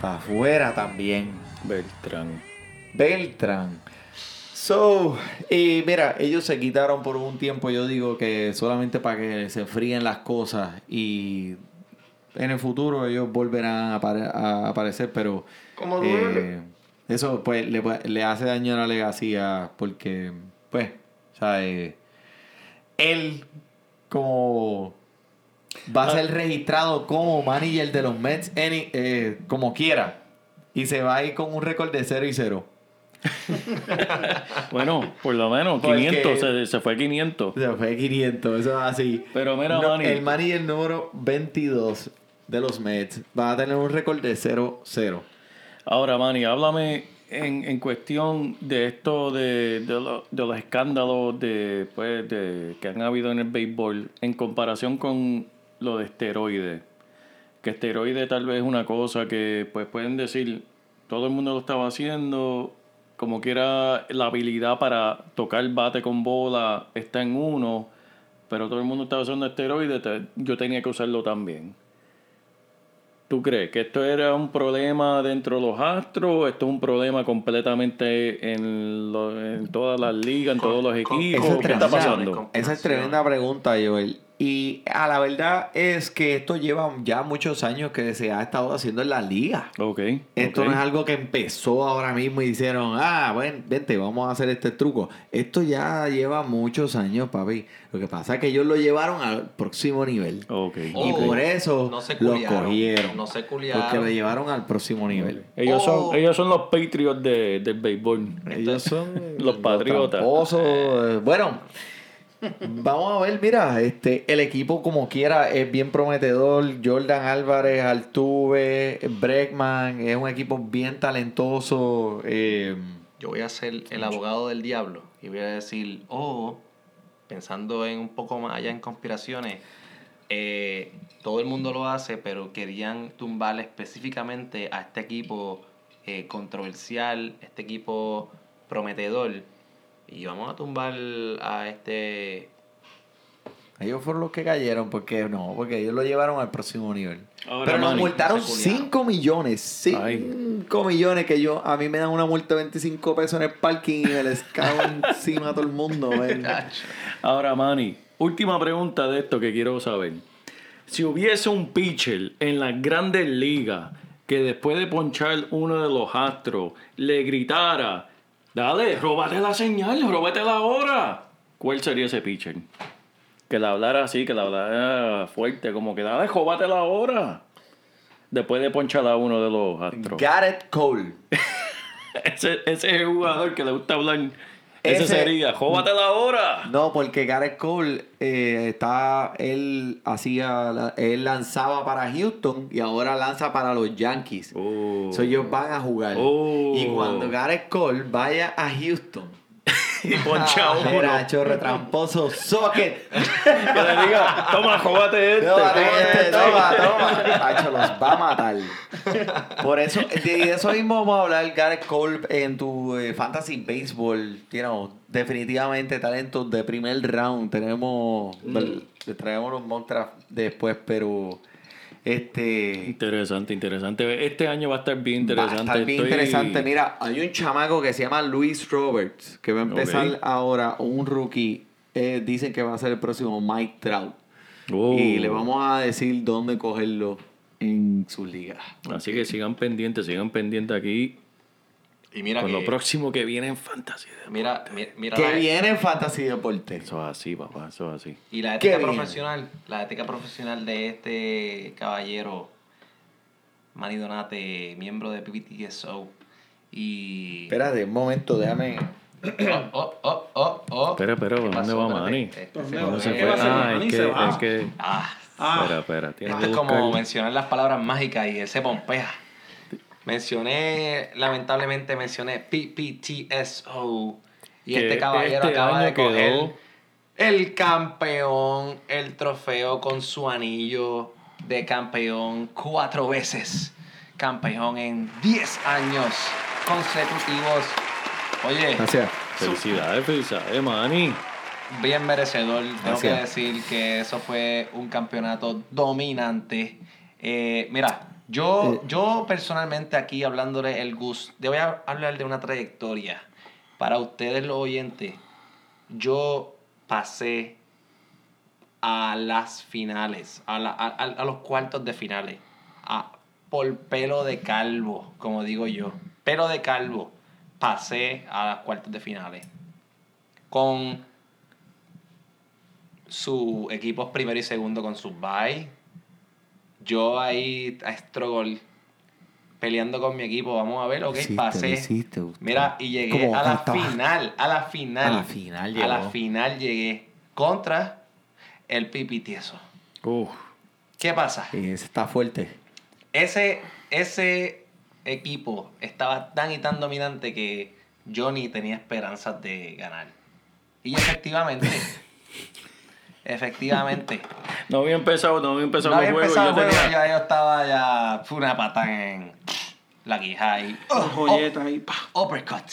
Para afuera también. Beltrán. Beltrán. So, y mira, ellos se quitaron por un tiempo, yo digo que solamente para que se fríen las cosas y en el futuro ellos volverán a, apare- a aparecer, pero Como eh, eso pues le, le hace daño a la legacía porque, pues, o sea, eh, él como va a ser registrado como manager de los Mets any- eh, como quiera y se va a ir con un récord de 0 y 0. Bueno, por lo menos Porque- 500, se, se fue 500. Se fue 500, eso es así. Pero mira, No, Manny. el manager número 22 de los Mets va a tener un récord de 0-0. Ahora, Manny, háblame en, en cuestión de esto de, de, lo- de los escándalos de, pues, de, que han habido en el béisbol en comparación con lo de esteroides. Que esteroides tal vez es una cosa que pues pueden decir, todo el mundo lo estaba haciendo, como quiera la habilidad para tocar bate con bola está en uno, pero todo el mundo estaba usando esteroides, te- yo tenía que usarlo también. ¿Tú crees que esto era un problema dentro de los astros? ¿Esto es un problema completamente en, lo- en todas las ligas, en todos los equipos? ¿Qué está pasando? Esa es tremenda pregunta, Joel. Y a la verdad es que esto lleva ya muchos años que se ha estado haciendo en la liga. Ok. Esto no es algo que empezó ahora mismo y dijeron, ah, bueno, vente, vamos a hacer este truco. Esto ya lleva muchos años, papi. Lo que pasa es que ellos lo llevaron al próximo nivel. Ok. Y Oh, por eso no se lo cogieron. no se culiaron. Porque lo llevaron al próximo nivel. Ellos, Oh. son, ellos son los Patriots de, del béisbol. Ellos son Los patriotas. tramposos. Eh, Bueno, vamos a ver, mira, este, el equipo como quiera es bien prometedor. Jordan Álvarez, Altuve, Breckman, es un equipo bien talentoso. eh, Yo voy a ser el abogado del diablo y voy a decir, oh, pensando en un poco más allá en conspiraciones, eh, todo el mundo lo hace, pero querían tumbar específicamente a este equipo eh, controversial, este equipo prometedor. Y vamos a tumbar a este... ellos fueron los que cayeron, porque no, porque ellos lo llevaron al próximo nivel. Ahora, Pero nos multaron se culiaron. 5 millones. 5 millones que yo, a mí me dan una multa de 25 pesos en el parking y me les cago encima a todo el mundo. Ahora, Manny, última pregunta de esto que quiero saber. Si hubiese un pitcher en las grandes ligas que después de ponchar uno de los astros le gritara, dale, róbate la señal, róbate la hora, ¿cuál sería ese pitcher? Que le hablara así, que le hablara fuerte, como que dale, róbate la hora. Después de ponchar a uno de los astros. Garrett Cole. Ese, ese es el jugador que le gusta hablar. Ese, Ese- sería, jóbate la hora. No, porque Garrett Cole eh, está, él hacía, él lanzaba para Houston y ahora lanza para los Yankees. Oh. So, ellos van a jugar. Oh. Y cuando Garrett Cole vaya a Houston, y poncha uno. Mira, chorre tramposo, socket. Que le diga, toma, jóbate este. Toma, este". toma, toma. Hacho, los va a matar. Por eso, de eso mismo vamos a hablar, Gareth Cole, en tu eh, Fantasy Baseball. You know, definitivamente talentos de primer round. Tenemos, le traemos los monstras después, pero este... Interesante, interesante. Este año va a estar bien Va a interesante. estar bien Estoy- interesante. Mira, hay un chamaco que se llama Luis Roberts, que va a empezar ahora, un rookie. eh, dicen que va a ser el próximo Mike Trout. Oh. Y le vamos a decir dónde cogerlo en sus ligas. Así que sigan pendientes, sigan pendientes aquí Y mira con que... lo próximo que viene en Fantasy. Mira, mira, mira Que viene en Fantasy Deporte. Eso es así, papá, eso es así. Y la ética profesional, la ética profesional de este caballero, Manny Donate, miembro de PPTSO. Y. Espérate un momento, déjame. Oh, oh, oh, oh. Espera, espera, ¿Qué ¿dónde pasó? va. Manny? Este ¿Dónde se va? fue. ¿Dónde se ¿Qué fue? va a hacer? Ah, es que, es que... Ah, Ah, Espera, espera. esto es como mencionar las palabras mágicas y él se pompea. Mencioné, lamentablemente mencioné PPTSO. Y Que este caballero este acaba de quedó- coger el campeón, el trofeo con su anillo de campeón cuatro veces. Campeón en 10 años consecutivos. Oye, Gracias. Felicidades, felicidades, Manny. bien merecedor. Tengo Gracias. que decir que eso fue un campeonato dominante. Eh, mira, yo, Eh. yo personalmente aquí hablándole el gusto, te voy a hablar de una trayectoria. Para ustedes los oyentes, yo pasé a las finales, a, la- a- a- a los cuartos de finales, a- por pelo de calvo, como digo yo. Pelo de calvo, pasé a las cuartos de finales. Con sus equipos primero y segundo con sus bye. Yo ahí a Struggle peleando con mi equipo. Vamos a ver, ok, Hiciste, pasé. hiciste. Mira, y llegué ¿Cómo a la estaba? final, a la final. A la final A la llegó. final llegué contra el Pipitieso. Uf, ¿Qué pasa? Ese está fuerte. Ese, ese equipo estaba tan y tan dominante que yo ni tenía esperanzas de ganar. Y efectivamente, efectivamente, no había empezado, no había empezado no había juegos. empezado yo el juego, tenía... ya yo estaba ya una patada en la quija y oh, joyeta ahí, pa. oh, uppercut.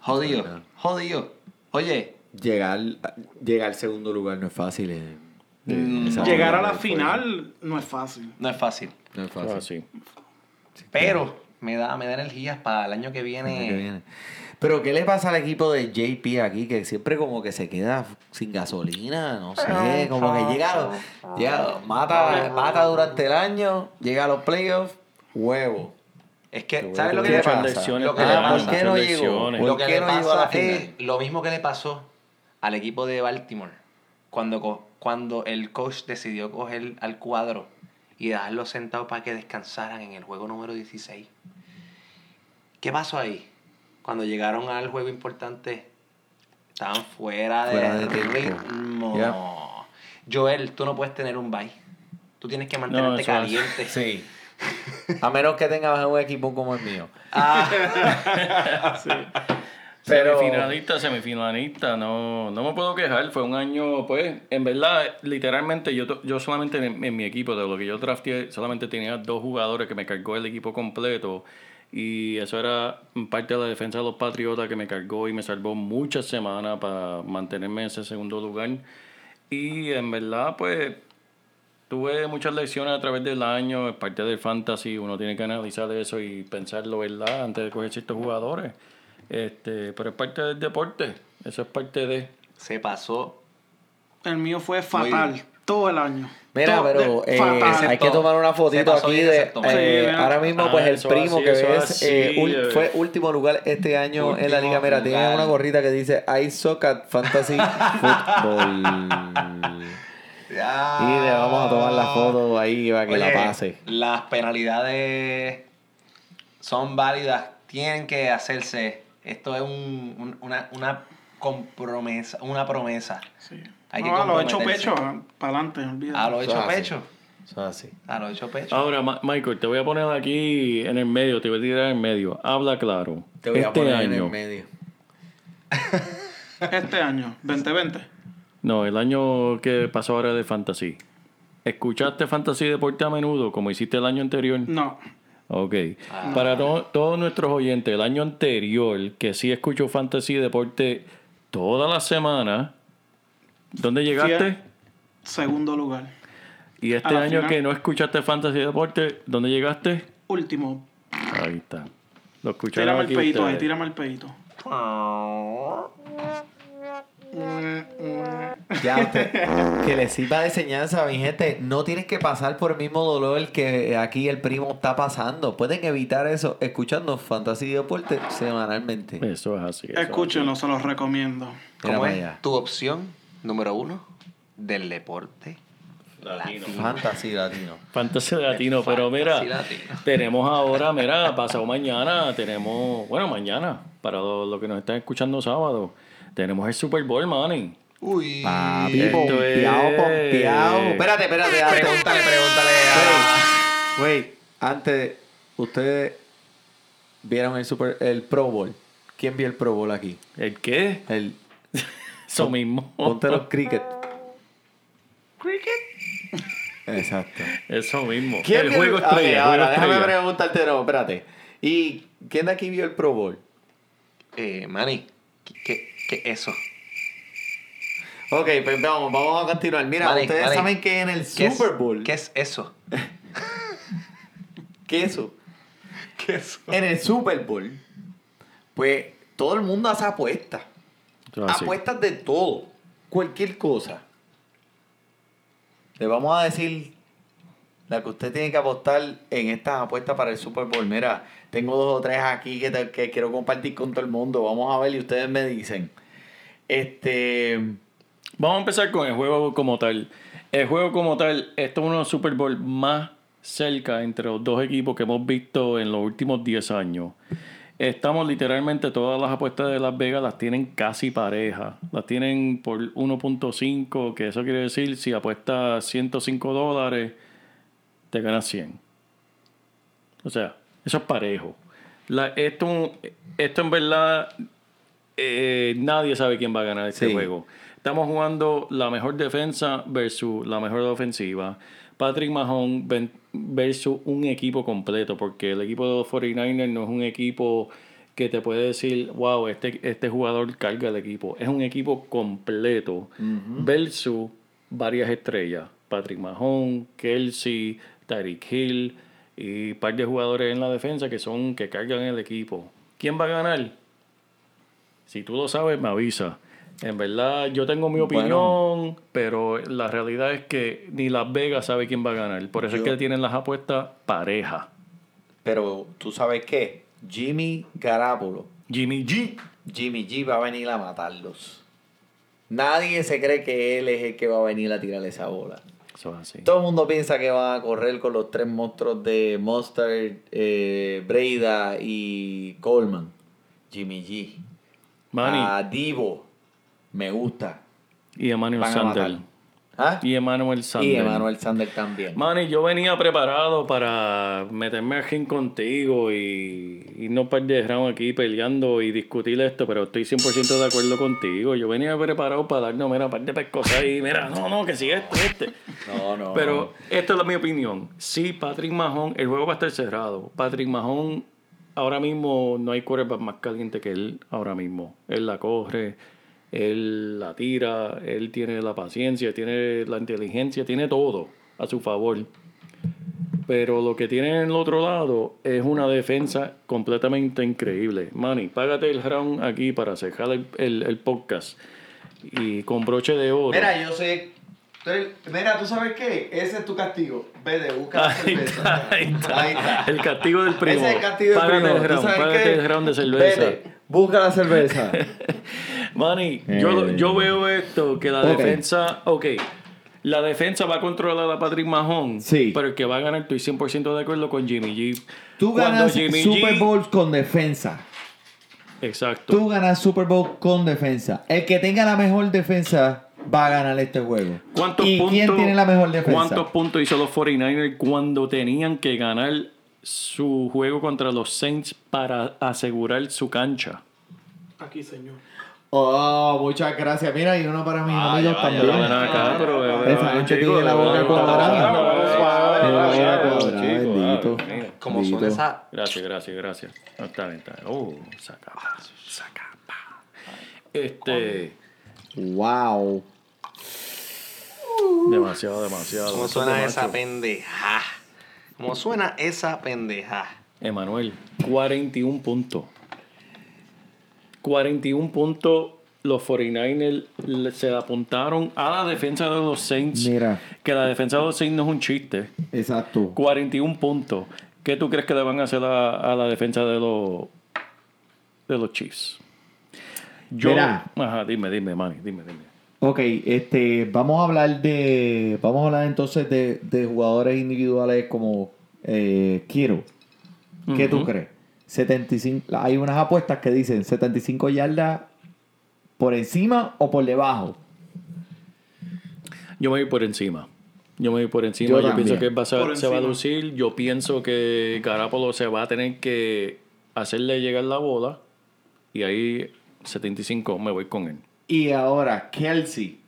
Jodido, jodido. Oye, Llegar, llegar al segundo lugar no es fácil. eh. Mm, Llegar a la final no es fácil. no es fácil, No es fácil. así. pero me da, me da energías para el año que Año viene. que viene. Pero ¿qué le pasa al equipo de JP aquí? Que siempre como que se queda sin gasolina, no sé, como que llega, llega mata, mata durante el año, llega a los playoffs, huevo. Es que, ¿sabes lo que le pasa? Lo que le Ah, ahí, pasa. ¿por qué echar no llegó? lecciones. ¿Por Lo que le no llegó a la pasa es lo mismo que le pasó al equipo de Baltimore cuando, cuando el coach decidió coger al cuadro y dejarlos sentados para que descansaran en el juego número 16. ¿Qué pasó ahí? Cuando llegaron al juego importante, estaban fuera, Fuera de, de tiempo. ritmo. Ya. Joel, tú no puedes tener un bye. Tú tienes que mantenerte es- caliente. Sí. A menos que tengas un equipo como el mío. Ah, Pero- Semifinalista, semifinalista, no, no me puedo quejar. Fue un año, pues, en verdad, literalmente, yo, to- yo solamente en, en mi equipo, de lo que yo drafteé, solamente tenía dos jugadores que me cargó el equipo completo. Y eso era parte de la defensa de los Patriotas que me cargó y me salvó muchas semanas para mantenerme en ese segundo lugar. Y en verdad, pues, tuve muchas lecciones a través del año, es parte del fantasy, uno tiene que analizar eso y pensarlo, ¿verdad? Antes de coger ciertos jugadores. Este, pero es parte del deporte, eso es parte de... se pasó. El mío fue fatal. Todo el año. Mira, Todo- pero de- eh, fatal. hay que tomar una fotito aquí de eh, Sí, ahora mismo Ah, pues el primo así, que ves así, eh, ul- fue último lugar este año en la liga mira tiene lugar. una gorrita que dice I suck at fantasy football y le vamos a tomar la foto ahí para que la pase Las penalidades son válidas, tienen que hacerse. Esto es un- un- una, una compromesa, una promesa. Sí. Hay que No, a los hecho pecho, para adelante, olvídate. A lo hecho pecho. Eso es así A lo hecho pecho. Ahora, Ma- Michael, te voy a poner aquí en el medio, te voy a tirar en el medio. Habla claro. te voy a este poner año, en el medio Este año, 2020. No, el año que pasó ahora de Fantasy. ¿Escuchaste Fantasy Deporte a menudo como hiciste el año anterior? No. Ok. Para to- todos nuestros oyentes, el año anterior, que sí escuchó Fantasy Deporte toda la semana, ¿dónde llegaste? Sí, Segundo lugar. Y este año final. que no escuchaste Fantasy Deporte, ¿dónde llegaste? Último. Ahí está. Lo escucharon Tírame el aquí peito ahí, ustedes. tírame el peito. Ya usted, que le sirva de enseñanza, mi gente. No tienes que pasar por el mismo dolor que aquí el primo está pasando. Pueden evitar eso escuchando Fantasy Deporte semanalmente. Eso es así. Escúchenlo, se los recomiendo. Mira ¿Cómo para es tu opción número uno del deporte? Latino. Fantasy Latino. Fantasy Latino, pero mira, Latino. tenemos ahora, mira, pasado mañana, tenemos, bueno, mañana, para los lo que nos están escuchando sábado, tenemos el Super Bowl, manny. Uy. Papi, pompeado, es- pompeado. Espérate, espérate. antes. Pregúntale, pregúntale. a- Wait, antes, ustedes vieron el Super, el Pro Bowl. ¿Quién vio el Pro Bowl aquí? ¿El qué? El Eso mismo. Ponte los cricket. Exacto. Eso mismo. ¿Quién el juego estrella. el ahora, juego déjame estrella. preguntarte, no, espérate. ¿Y quién de aquí vio el Pro Bowl? Eh, Manny, ¿qué, qué, qué es eso? Ok, pues vamos, vamos a continuar. Mira, Manny, ustedes Manny, saben que en el ¿Qué es- Super Bowl. ¿Qué es eso? ¿Qué es eso? ¿Qué es eso? En el Super Bowl, pues todo el mundo hace apuestas. Así. Apuestas de todo. Cualquier cosa. Le vamos a decir la que usted tiene que apostar en estas apuestas para el Super Bowl. Mira, tengo dos o tres aquí que, te- que quiero compartir con todo el mundo. Vamos a ver y ustedes me dicen. Este. Vamos a empezar con el juego como tal. El juego como tal, esto es uno de los Super Bowl más cerca entre los dos equipos que hemos visto en los últimos 10 años. Estamos literalmente, todas las apuestas de Las Vegas las tienen casi pareja. Las tienen por 1.5, que eso quiere decir, si apuestas 105 dólares, te ganas 100. O sea, eso es parejo. La- esto, esto en verdad, eh, nadie sabe quién va a ganar este Sí. juego. Estamos jugando la mejor defensa versus la mejor ofensiva. Patrick Mahomes ven- versus un equipo completo, porque el equipo de los 49ers no es un equipo que te puede decir, wow, este, este jugador carga el equipo. Es un equipo completo versus varias estrellas. Patrick Mahomes, Kelsey, Tyreek Hill y un par de jugadores en la defensa que son que cargan el equipo. ¿Quién va a ganar? Si tú lo sabes, me avisa. En verdad, yo tengo mi opinión, pero la realidad es que ni Las Vegas sabe quién va a ganar. Por eso Yo- es que tienen las apuestas pareja. Pero tú sabes qué? Jimmy Garapolo. Jimmy G. Jimmy G va a venir a matarlos. Nadie se cree que él es el que va a venir a tirar esa bola. Eso es así. Todo el mundo piensa que van a correr con los tres monstruos de Monster, eh, Breida y Coleman. Jimmy G. Manny A Divo. Me gusta. y Emmanuel Van a Sanders. matar. ¿Ah? Y Emmanuel Sanders. Y Emmanuel Sander también. Manny, yo venía preparado para meterme aquí contigo y, y no perder round aquí peleando y discutir esto, pero estoy 100% de acuerdo contigo. Yo venía preparado para darnos, mira, un par de pescosas y mira, no, no, que sigue este, este. No, no. Pero esta es la mi opinión. Sí, Patrick Mahon, el juego va a estar cerrado. Patrick Mahon, ahora mismo no hay quarterback más caliente que él ahora mismo. Él la corre, él la tira, él tiene la paciencia, tiene la inteligencia, tiene todo a su favor. Pero lo que tiene en el otro lado es una defensa completamente increíble. Manny, págate el round aquí para cerrar el, el- el podcast. Y con broche de oro. Mira, yo sé. Mira, ¿tú sabes qué? Ese es tu castigo. Vete, busca la Ahí cerveza. está, ahí está. Ahí está. El castigo del primo. Ese es el castigo del Págate primo. el ¿Tú round, sabes págate qué? el round de cerveza. Vete, busca la cerveza. Manny, yo, Eh. yo veo esto, que la Ok. defensa, ok, la defensa va a controlar a Patrick Mahon, Sí. pero el que va a ganar, estoy 100% de acuerdo con Jimmy G. Tú Cuando ganas Jimmy Super Bowl con defensa. Exacto. Tú ganas Super Bowl con defensa. El que tenga la mejor defensa va a ganar este juego. ¿Cuántos ¿Y puntos, quién tiene la mejor defensa? ¿Cuántos puntos hizo los 49ers cuando tenían que ganar su juego contra los Saints para asegurar su cancha? Aquí, señor. Oh, muchas gracias. Mira, y uno para mis Vaya, amigos también. Acá, pero Esa chico, tiene la boca cuadrada. ah. Como son esas. Gracias, gracias, gracias. No, está bien, está bien. Uh, saca, saca. Este, Wow. demasiado, demasiado. ¿Cómo suena esa pendeja? ¿Cómo suena esa pendeja? Emanuel, 41 puntos. 41 puntos. Los 49ers le- se apuntaron a la defensa de los Saints. Mira. Que la defensa de los Saints no es un chiste. Exacto. 41 puntos. ¿Qué tú crees que le van a hacer a, a la defensa de los de los Chiefs? Yo, Mira. ajá, dime, dime, Manny, dime, dime. Ok, este, vamos a hablar de, vamos a hablar entonces de, de jugadores individuales como eh, Kiro. ¿Qué tú Ujú. crees? 75, hay unas apuestas que dicen 75 yardas por encima o por debajo. Yo me voy por encima. Yo me voy por encima. Yo Yo, pienso también. que va a ser- Por se va a lucir. Yo pienso que Garapolo se va a tener que hacerle llegar la bola. Y ahí 75 me voy con él. Y ahora Kelsey,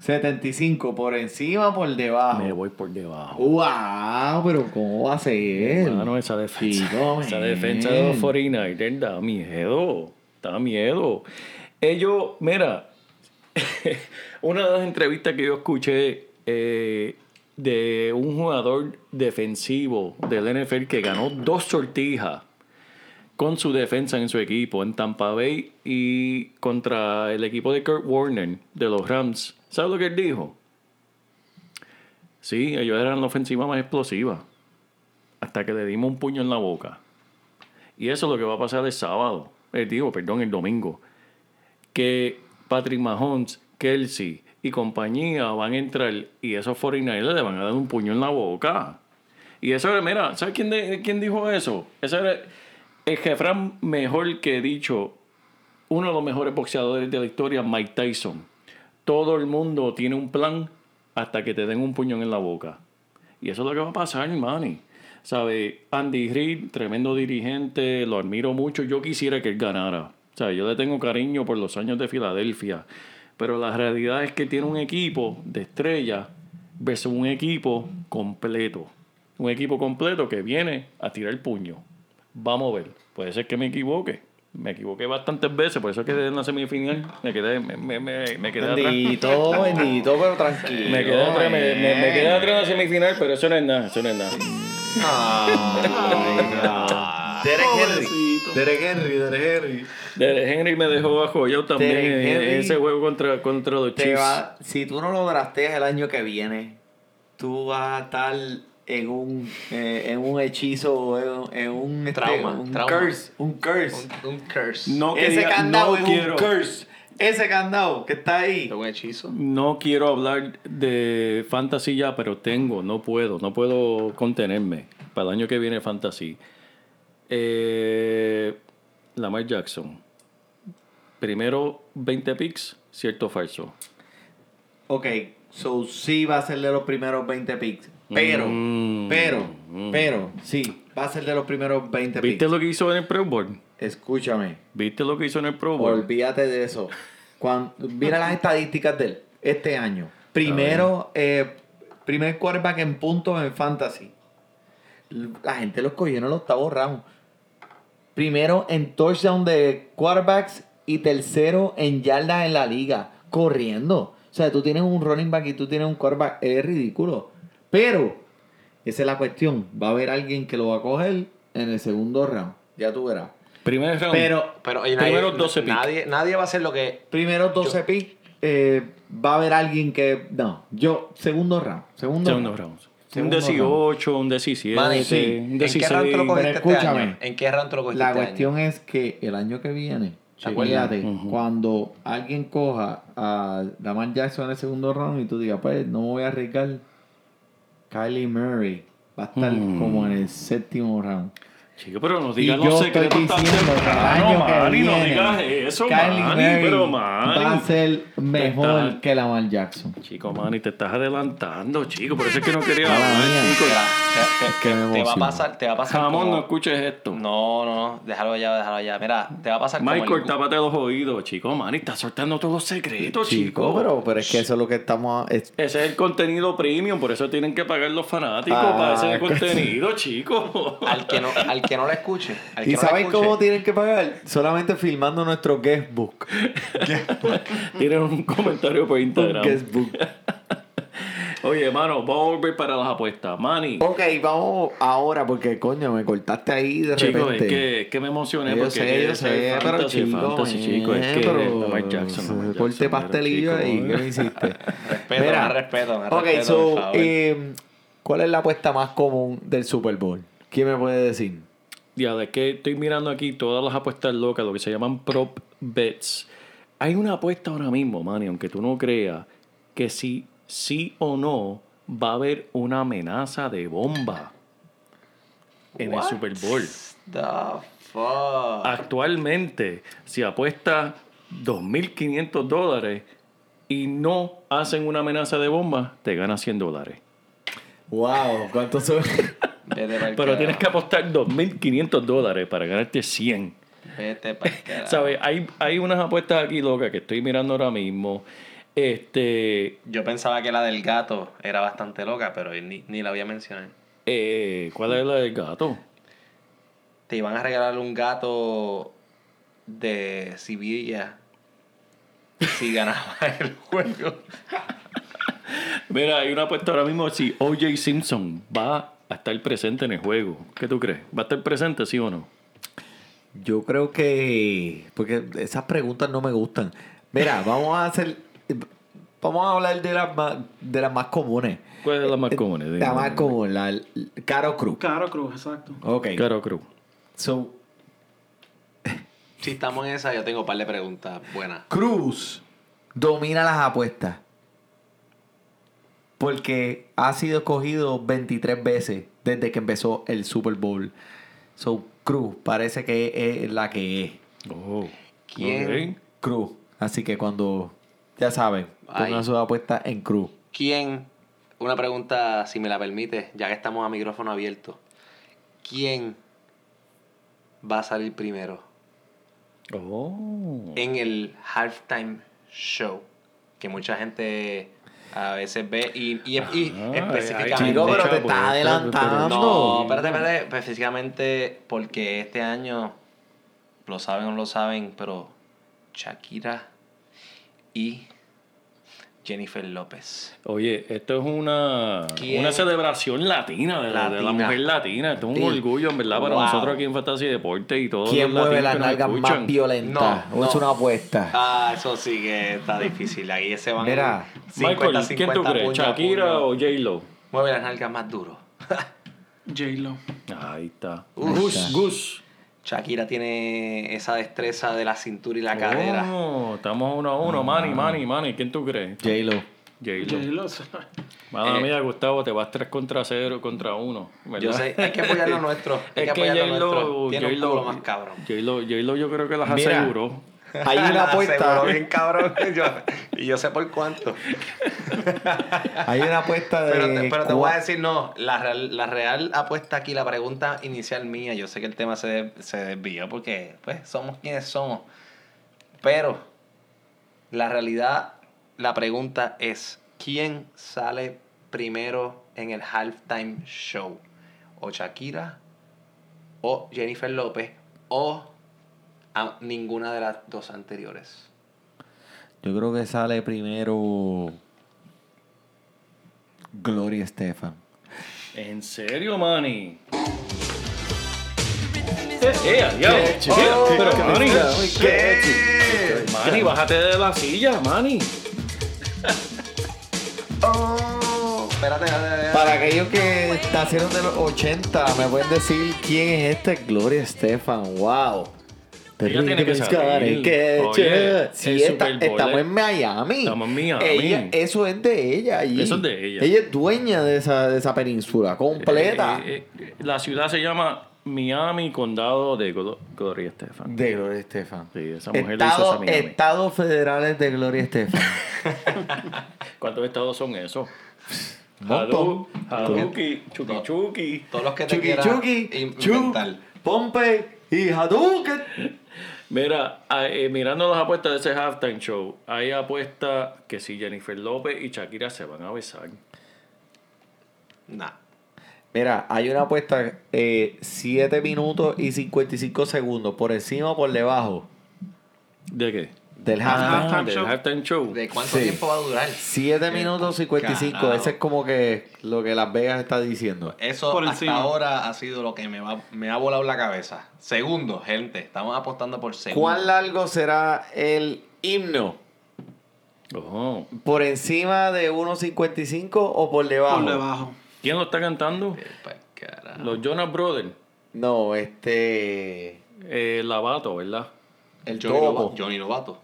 75 por encima o por debajo. Me voy por debajo. Wow, pero ¿cómo va a ser? Mano, esa defensa. Chico, esa man. defensa de los 49ers da miedo. Da miedo. Ellos, mira, una de las entrevistas que yo escuché eh, de un jugador defensivo del NFL que ganó dos sortijas con su defensa en su equipo en Tampa Bay y contra el equipo de Kurt Warner de los Rams. ¿Sabes lo que él dijo? Sí, ellos eran la ofensiva más explosiva hasta que le dimos un puño en la boca. Y eso es lo que va a pasar el sábado, eh, digo, perdón, el domingo. Que Patrick Mahomes, Kelsey y compañía van a entrar y esos 49ers le van a dar un puño en la boca. Y eso era, mira, ¿sabes quién, quién dijo eso? Ese era el jefran mejor que he dicho, uno de los mejores boxeadores de la historia, Mike Tyson. Todo el mundo tiene un plan hasta que te den un puñón en la boca. Y eso es lo que va a pasar, Manny. ¿Sabe? Andy Reid, tremendo dirigente, lo admiro mucho. Yo quisiera que él ganara. Sea, yo le tengo cariño por los años de Filadelfia. Pero la realidad es que tiene un equipo de estrella versus un equipo completo. Un equipo completo que viene a tirar el puño. Vamos a ver. Puede ser que me equivoque. Me equivoqué bastantes veces, por eso quedé en la semifinal. Me quedé, me, me, me, me quedé atrás. Bendito, bendito, pero tranquilo. Me quedé atrás, me, me, me quedé eh. atrás en la semifinal, pero eso no es nada, eso no es nada. Derek Henry. Derek Henry, Derek Henry. Derek Henry me dejó bajo yo también Derek en ese juego contra, contra los Chiefs. va- si tú no lo drafteas el año que viene, tú vas a estar en un, eh, en un hechizo, en, en un este, Trauma, un trauma. curse, un curse. Un, un curse. No Ese quería- candado no es quiero, un curse. Ese candado que está ahí. Un hechizo. no quiero hablar de fantasy ya, pero tengo, no puedo, no puedo contenerme. Para el año que viene fantasy. Eh, Lamar Jackson. Primero 20 picks, cierto o falso. Ok, so sí va a ser de los primeros 20 picks. Pero, Mm. pero, Mm. pero, sí, va a ser de los primeros 20 ¿Viste picks. lo que hizo en el Pro Bowl? Escúchame. ¿Viste lo que hizo en el Pro Bowl? Olvídate de eso. Cuando, mira las estadísticas de él este año. Primero, eh, primer quarterback en puntos en fantasy. La gente lo escogió en el octavo round. Primero en touchdown de quarterbacks y tercero en yardas en la liga. Corriendo. O sea, tú tienes un running back y tú tienes un quarterback. Es ridículo. Pero, esa es la cuestión. Va a haber alguien que lo va a coger en el segundo round. Ya tú verás. Primer round. Pero, Pero oye, Primero nadie, 12 picks. nadie, nadie va a hacer lo que. Primero 12 picks, eh, va a haber alguien que. No, yo, segundo round. Segundo, Segundo round. round. Un Segundo 18, un 17, Manny, sí. un ¿En qué 16. round tú lo cogiste este escúchame. año? ¿En qué round tú lo cogiste La este cuestión año? es que el año que viene, Ujú. cuando alguien coja a Lamar Jackson en el segundo round y tú digas, pues no me voy a arriesgar, Kylie Murray va a estar Mm. como en el séptimo round. Chico, pero no digas los secretos tan temprano, Manny, no digas eso, Kylie Manny, pero Manny. va a ser mejor Está- que Lamar Jackson. Chico, Manny, te estás adelantando, chico. Por eso es que no quería hablar, mía. chico. Que- que- que me Te va a pasar, te va a pasar Jamón, como- no escuches esto. No, no, no, déjalo allá, déjalo allá. Mira, te va a pasar como Michael, el- tápate los oídos, chico. Manny, está soltando todos los secretos, Chico, chico. pero, pero es que eso es lo que estamos... es- Ese es el contenido premium, por eso tienen que pagar los fanáticos Ah, para ese contenido, chico. al que no, al que no lo escuche. Al que ¿Y no saben escuche, cómo tienen que pagar? Solamente filmando nuestro guestbook. Tienen un comentario por Un Instagram. guestbook. Oye, hermano, vamos a volver para las apuestas. Manny, Ok, vamos ahora porque coño, me cortaste ahí de chico, repente. es que, es que me emocioné Yo porque sé, yo sé, pero chico, fantasy, chico, es eh, que pero Lamar Jackson, Lamar Jackson, corte mira, pastelillo ahí. ¿qué me hiciste? Respeto, más respeto, más ok, respeto, so, por favor. eh, ¿cuál es la apuesta más común del Super Bowl? ¿Quién me puede decir? Ya, de que estoy mirando aquí todas las apuestas locas, lo que se llaman prop bets. Hay una apuesta ahora mismo, Manny, aunque tú no creas, que si sí o no va a haber una amenaza de bomba en el? Super Bowl. The fuck. Actualmente, si apuestas 2.500 dólares y no hacen una amenaza de bomba, te ganas 100 dólares. Wow, ¿cuántos son? Pero tienes que apostar 2.500 dólares para ganarte 100. Vete pa'l carajo. ¿Sabes? Hay, hay unas apuestas aquí locas que estoy mirando ahora mismo. Este. Yo pensaba que la del gato era bastante loca, pero ni, ni la voy a mencionar. eh, ¿Cuál es la del gato? Te iban a regalar un gato de Sevilla si ganabas el juego. Mira, hay una apuesta ahora mismo si O.J. Simpson va a estar presente en el juego. ¿Qué tú crees? ¿Va a estar presente, sí o no? Yo creo que. Porque esas preguntas no me gustan. Mira, vamos a hacer. Vamos a hablar de las más, de las más comunes. ¿Cuál es la más común? La más común, la Caro Cruz. Caro Cruz, exacto. Ok. Caro Cruz. So, Si estamos en esa, yo tengo un par de preguntas buenas. Cruz domina las apuestas. Porque ha sido escogido 23 veces desde que empezó el Super Bowl. So, Cruz parece que es la que es. Oh. ¿Quién? ok. Cruz. Así que cuando, ya saben, pongan Ay. sus apuestas en Cruz. ¿Quién? Una pregunta, si me la permite, ya que estamos a micrófono abierto. ¿Quién va a salir primero Oh. en el halftime show? Que mucha gente a veces ve y, y, Ah, específicamente... Chico, pero te estás adelantando. No, espérate, espérate. Específicamente porque este año, lo saben o no lo saben, pero Shakira y Jennifer López. Oye, esto es una, ¿Quién? una celebración latina de, la- de la Latina. mujer latina. Esto es un Sí. orgullo, en verdad, para Wow. nosotros aquí en Fantasy Deporte y todos ¿Quién los mueve las nalgas más violentas? No, es una apuesta. Ah, eso sí que está difícil. Ahí se van Mira, 50, Michael, ¿quién tú 50 crees? ¿Shakira o J-Lo? Mueve las nalgas más duro. J-Lo. Ahí está. Gus. Gus. Shakira tiene esa destreza de la cintura y la cadera. Oh, estamos uno a uno. Manny, Manny, Manny. ¿Quién tú crees? J-Lo. J-Lo. Madre Eh, mía, Gustavo, te vas 3 contra 0 contra 1. Yo sé, hay que apoyar lo nuestro. Hay Es que que apoyar lo nuestro. J-Lo, Tiene un más cabrón. J-Lo, J-Lo yo creo que las Mira. aseguró. Hay una apuesta. bien cabrón. Yo- y yo sé por cuánto. Hay una apuesta de. Pero te, pero te voy a decir, no, la real, la real apuesta aquí, la pregunta inicial mía, yo sé que el tema se, se desvió porque, pues, somos quienes somos. Pero, la realidad, la pregunta es, ¿quién sale primero en el halftime show? ¿O Shakira? ¿O Jennifer López? ¿O a ninguna de las dos anteriores? Yo creo que sale primero. Gloria Estefan. ¿En serio, Manny? Eh, eh. Oh, pero, qué Manny, ¿Qué? Manny, bájate de la silla, Manny. Oh, espérate. Para aquellos que nacieron de los 80, me pueden decir quién es este Gloria Estefan. Wow. Ella tiene que salir. Que Oye, sí, el está- estamos es- en Miami. Estamos en Miami. Ella- eso es de ella. allí. Eso es de ella. Ella es dueña de esa, de esa península completa. Eh, eh, eh, la ciudad se llama Miami, condado de Glo- Gloria Estefan. de Gloria Estefan. Sí, esa mujer le hizo Estado- esa Miami. Estados federales de Gloria Estefan. ¿Cuántos estados son esos? Hadouki, Chuki Chuki. Todos los que te Chucky quieras Chucky, in- Chu, inventar. Pompe y Hadouken. Mira, eh, mirando las apuestas de ese halftime show, hay apuestas que si Jennifer López y Shakira se van a besar. Nah. Mira, hay una apuesta 7 minutos y 55 segundos, por encima o por debajo ¿De qué? Del Ah, halftime. halftime del show. halftime show. ¿De cuánto Sí. tiempo va a durar? 7 minutos 55, Carajo. ese es como que lo que Las Vegas está diciendo. Eso Por hasta encima. ahora ha sido lo que me, va, me ha volado la cabeza. Segundo, gente, estamos apostando por segundo. ¿Cuán largo será el himno? Oh. ¿Por encima de 1.55 o por debajo? Por debajo. ¿Quién lo está cantando? Eh, carajo. Los Jonas Brothers. No, este. Eh, Lavato, ¿verdad? El Johnny, Novato.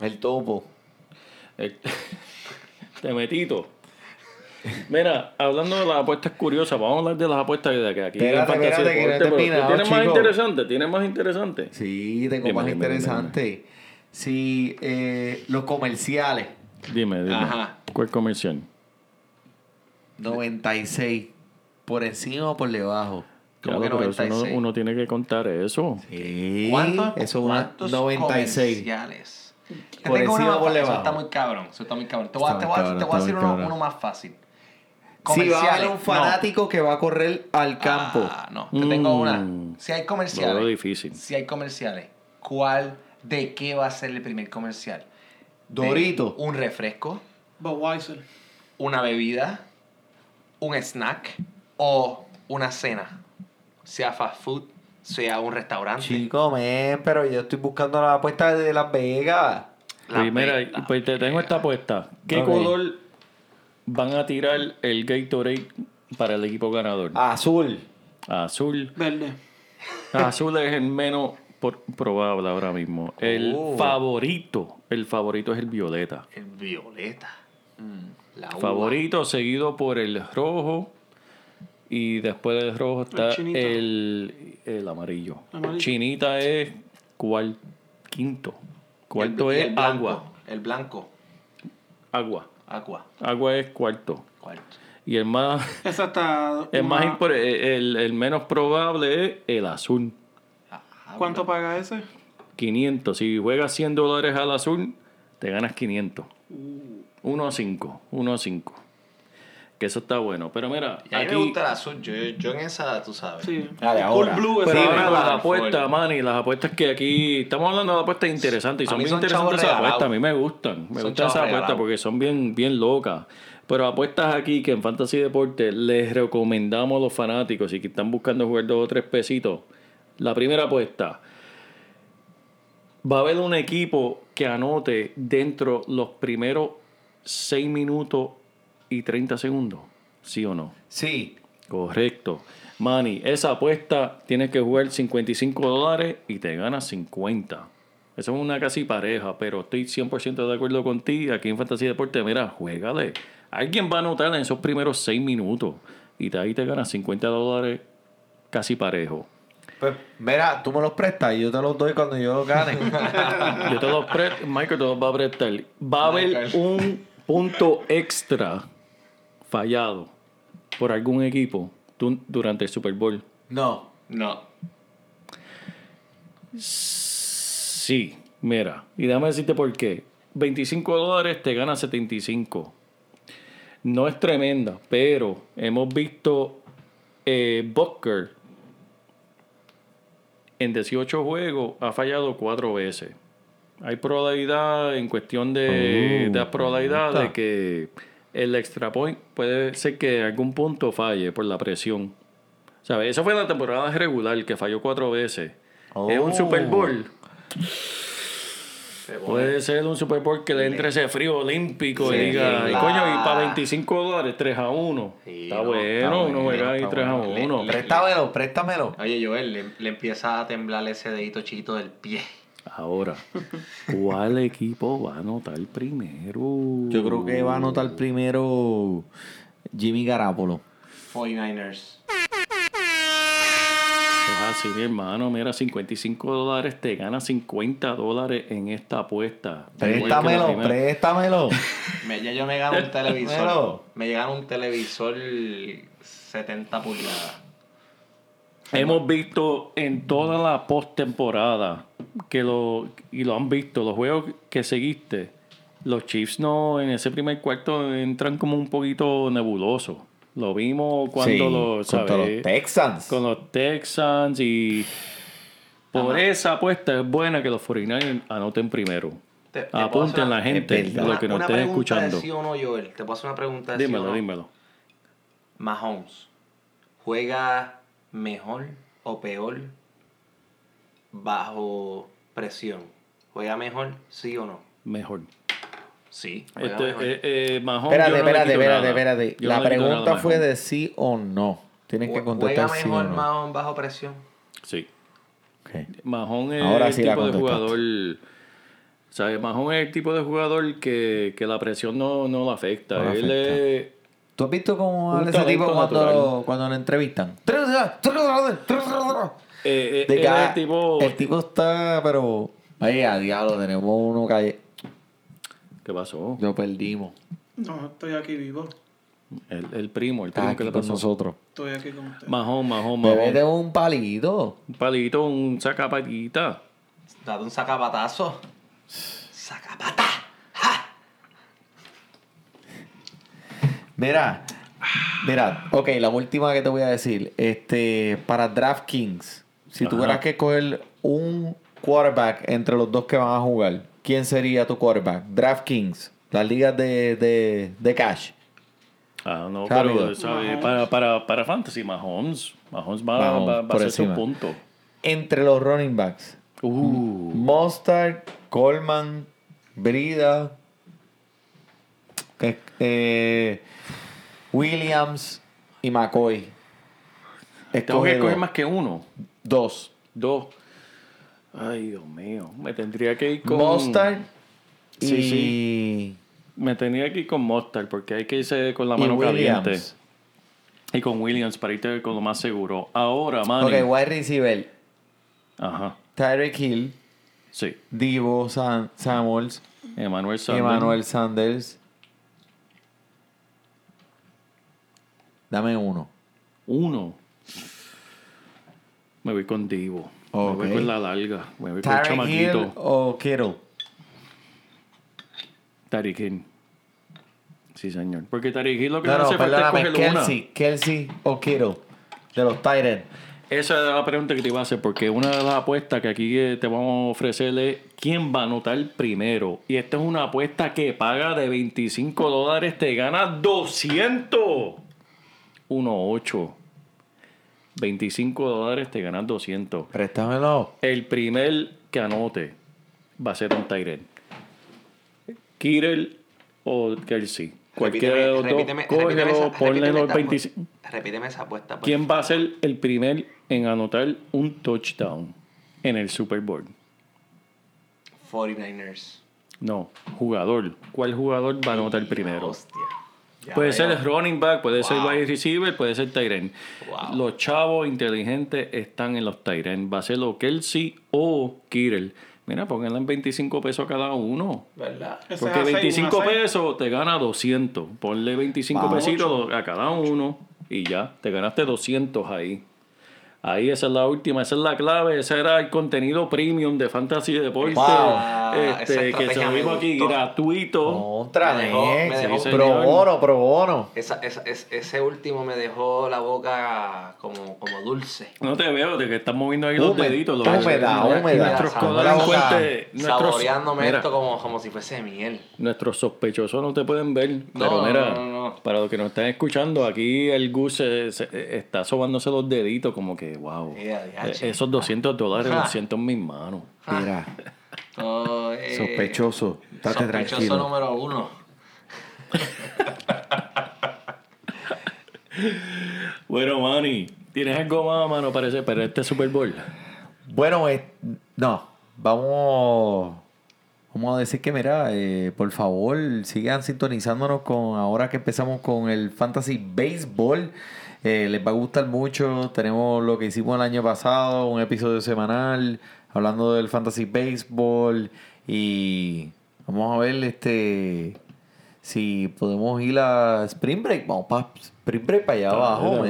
El topo. El- Temetito. Mira, hablando de las apuestas curiosas, vamos a hablar de las apuestas de que aquí Espérate, espérate, que no terminado, ¿Tienes más interesante? ¿Tienes más interesante? Sí, tengo Dime, más dime, dime, interesante. Sí, eh, los comerciales. Dime, dime. Ajá. ¿Cuál comercial? 96. ¿Por encima o por debajo? ¿Cómo Claro, que pero eso uno, 96? uno tiene que contar eso. Sí. ¿Cuántos, Eso es una cuántos 96. comerciales? Yo Por tengo encima más por fácil. Eso debajo. está muy cabrón. Eso está muy cabrón. Te voy a, te voy a- cabrón, te voy a decir uno, uno más fácil. Si va a haber un fanático que va a correr al campo. Ah, no, te tengo Mm. una. Si hay comerciales. veo difícil. Si hay comerciales, ¿cuál de qué va a ser el primer comercial? ¿De Dorito. Un refresco, Budweiser. una bebida, un snack o una cena. Sea fast food, sea un restaurante. Chico, men, pero yo estoy buscando la apuesta de Las Vegas. La Primera, ve- la pues te tengo esta apuesta. ¿Qué color van a tirar el Gatorade para el equipo ganador? Azul. Azul. Verde. Azul es el menos por- probable ahora mismo. El Oh. favorito, el favorito es el violeta. El violeta. Mm, la. Favorito seguido por el rojo y después del rojo está El el, el amarillo. Amarillo. Chinita es cual, quinto. Cuarto el- es el blanco, agua. El blanco. Agua. Agua. Agua es cuarto. Cuarto. Y el más, Esa está. el, más impor- el, el menos probable es el azul. Ah, ¿Cuánto paga ese? 500. Si juegas 100 dólares al azul, te ganas 500. 1 a 5. 1 a 5. Que eso está bueno. Pero mira, Y a mí me gusta el azul. Yo, yo en esa, tú sabes. Sí. Ah, de ahora. Blue, Pero. Sí, ahora las apuestas. Manny, las apuestas que aquí. Estamos hablando de apuestas interesantes y son bien son interesantes esas apuestas. A mí me gustan. Me Son gustan esas apuestas porque son bien, bien locas. Pero apuestas aquí que en Fantasy Deporte les recomendamos a los fanáticos y que están buscando jugar dos o tres pesitos. La primera apuesta. Va a haber un equipo que anote dentro los primeros 6 minutos y 30 segundos. ¿Sí o no? Sí. Correcto. Manny, esa apuesta tienes que jugar 55 dólares y te ganas 50. Eso es una casi pareja, pero estoy 100% de acuerdo contigo. Aquí en Fantasía Deporte, mira, juégale. Alguien va a anotar en esos primeros 6 minutos y de ahí te ganas 50 dólares casi parejo. Pues, mira, tú me los prestas y yo te los doy cuando yo los gane. Yo te los presto, Michael te los va a prestar. Va a haber un punto extra fallado por algún equipo du- durante el Super Bowl. no. No. Sí, mira, y déjame decirte por qué. 25 dólares te gana 75. No es tremenda, pero hemos visto eh, Butker en 18 juegos ha fallado 4 veces. Hay probabilidad en cuestión de, Oh, de la probabilidad de que el extra point puede ser que en algún punto falle por la presión. ¿Sabes? Eso fue en la temporada regular que falló 4 veces. Es un Oh. Super Bowl. Puede ser un Super Bowl que le entre ese frío olímpico y diga, coño, y para 25 dólares, 3 a 1. Sí, está no, bueno, está uno juega ahí está 3 a bueno. Le- 1. le- Préstamelo, préstamelo. Oye, Joel, le, le empieza a temblar ese dedito chiquito del pie. Ahora, ¿cuál equipo va a anotar primero? Yo creo que va a anotar primero Jimmy Garapolo. 49ers. es así, mi hermano. Mira, 55 dólares te gana 50 dólares en esta apuesta. Préstamelo, primera. préstamelo. Me- ya yo me gano un televisor. Me llegaron un televisor 70 pulgadas. Hemos visto en toda la postemporada que lo y lo han visto los juegos que seguiste. Los Chiefs no en ese primer cuarto entran como un poquito nebulosos. Lo vimos cuando Sí, los contra ¿sabes? los Texans. con los Texans y por esa apuesta es buena que los 49ers anoten primero. Te- te puedo Apunten una- la gente, lo que nos estén pregunta de escuchando. sí o no, Joel. Te puedo hacer una pregunta de sí Dímelo, o no. dímelo. Mahomes, ¿juega mejor o peor bajo presión? ¿Juega mejor, sí o no? Mejor. Sí, juega Este, mejor. eh, eh, Mahomes, Espérate, espérate, espérate, espérate. La pregunta fue de sí o no. Tienes que contestar ¿Juega sí o mejor no. Mahomes bajo presión? Sí. Ok. Mahomes es Ahora el sí tipo de jugador. ¿Sabes? Mahomes es el tipo de jugador que, que la presión no, no lo afecta. No lo Él afecta. ¿Tú has visto cómo habla ese tipo cuando, cuando lo entrevistan? eh, eh, De él que, es ah, el tipo. El tipo está, pero. Ay, a diablo, tenemos uno calle. ¿Qué pasó? Lo perdimos. No, estoy aquí vivo. El, el primo, el primo aquí que le con pasó. nosotros. Estoy aquí con usted. Mahomes, Me Mahomes. de un palito. Un palito, un sacapatita. Date un sacapatazo. Sacapata. Mira, mira, ok, la última que te voy a decir. Este, para DraftKings, si Ajá. tuvieras que coger un quarterback entre los dos que van a jugar, ¿quién sería tu quarterback? DraftKings, las ligas de, de, de cash. Ah, no, Rápido. pero. Mahomes. Para, para, para Fantasy, Mahomes. Mahomes va, Mahomes, va, va a hacer su punto. Entre los running backs, Uh, Mostard, Coleman, Brida, eh, eh, Williams y McCoy. tengo que Escoge escoger dos. más que uno. Dos. Dos. Ay, Dios mío. Me tendría que ir con. Mostard y, Sí, sí. Me tendría que ir con Mostard porque hay que irse con la mano caliente. Y con Williams para irte con lo más seguro. Ahora, Manny. Ok, wide receiver. Ajá. Tyreek Hill, Sí. Divo San- Samuels, Emmanuel Sanders. Emmanuel Sanders. Dame uno. Uno. Me voy con Divo. Me voy con la larga. Me voy con el Tyreek Hill chamaquito. o Kittle. Hill. Sí, señor. Porque Hill lo que No, no, hace falta es coger una. Kelsey, Kelsey o Kittle. De los Titans. Esa era la pregunta que te iba a hacer, porque una de las apuestas que aquí eh, te vamos a ofrecer es quién va a anotar primero. Y esta es una apuesta que paga de 25 dólares, te gana 200. 1.8. 25 dólares, te ganas 200. Préstamelo. El primer que anote va a ser un Tyrell. Kirill o Kelsey. Cualquiera de los dos, repíteme, cógelo, repíteme esa- ponle repíteme los esta- 25. Repíteme esa apuesta. por ¿Quién va a ser el primer en anotar un touchdown en el Super Bowl? 49ers. No, jugador. ¿Cuál jugador va a anotar primero? Hostia. Ya Puede ser veo. el running back, puede ser Wow. wide receiver, puede ser Tyren. Wow. Los chavos inteligentes están en los Tyren. Va a ser o Kelsey o Kittle. Mira, pónganle en 25 pesos a cada uno. ¿Verdad? Porque es a seis, 25 una seis. pesos te gana 200. Ponle 25 Vamos. pesitos a cada uno y ya, te ganaste 200 ahí. Ahí esa es la última, esa es la clave, ese era el contenido premium de Fantasy Deporte. Wow. Este, que se dimos aquí gratuito. Contra, Me dejó- men. me dejó- Sí, Sí, pro bono, pro bono. Esa, esa, es- ese último me dejó la boca como, como dulce. No te veo, de que estás moviendo ahí los deditos. Los, húmeda, nuestros húmeda. Nuestros nuestros, Saboreándome mira, esto como, como si fuese miel. nuestros sospechosos no te pueden ver. No, pero mira, no, no, no. para los que nos están escuchando, aquí el Gus se- se- está sobándose los deditos como que, wow. Eh, Esos 200 dólares los siento en mis manos. Mira, Oh, eh, sospechoso. Estate sospechoso tranquilo. número uno. Bueno, Manny, ¿tienes algo más, mano, para, ese- para este Super Bowl? Bueno, eh, no, vamos, vamos a decir que, mira, eh, por favor, sigan sintonizándonos con ahora que empezamos con el Fantasy Baseball. Eh, les va a gustar mucho. Tenemos lo que hicimos el año pasado, un episodio semanal, hablando del fantasy baseball. Y vamos a ver este si podemos ir a Spring Break. Vamos para Spring Break para allá abajo,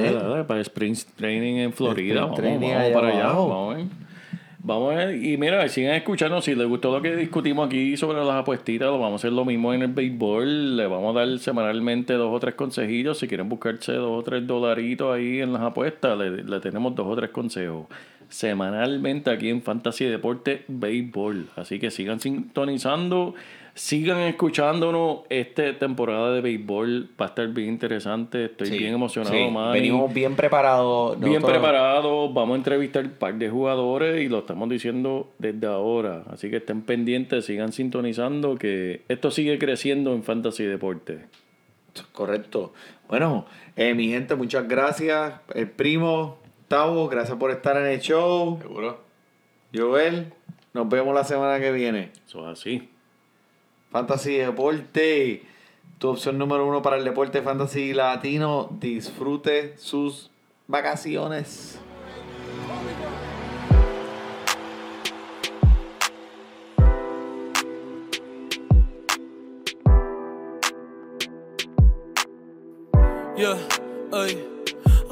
para Spring Training en Florida. Spring Vamos, para allá. Vamos. Vamos a ver. Y mira, sigan escuchando. Si les gustó lo que discutimos aquí sobre las apuestitas, lo vamos a hacer lo mismo en el béisbol. Le vamos a dar semanalmente dos o tres consejillos. Si quieren buscarse dos o tres dolaritos ahí en las apuestas, le, le tenemos dos o tres consejos. Semanalmente aquí en Fantasy Deporte Béisbol. Así que sigan sintonizando. Sigan escuchándonos. Esta temporada de béisbol va a estar bien interesante. Estoy Sí, bien emocionado, sí. Venimos bien preparados. Bien Nosotros- preparados, vamos a entrevistar un par de jugadores y lo estamos diciendo desde ahora. Así que estén pendientes, sigan sintonizando que esto sigue creciendo en Fantasy Deporte. Correcto. Bueno, eh, mi gente, muchas gracias. El primo, Tavo, gracias por estar en el show. Seguro. Joel, nos vemos la semana que viene. Eso es así. Fantasy Deporte, tu opción número uno para el deporte fantasy latino. Disfrute sus vacaciones.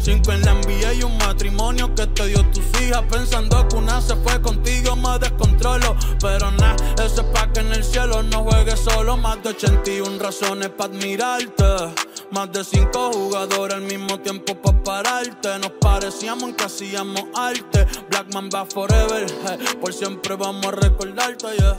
Cinco en la NBA y un matrimonio que te dio tus hijas. Pensando que una se fue contigo, me descontrolo. Pero nada, eso es pa' que en el cielo no juegues solo. Más de 81 razones para admirarte. Más de cinco jugadores al mismo tiempo para pararte. Nos parecíamos que hacíamos arte. Blackman va forever, por siempre vamos a recordarte, yeah.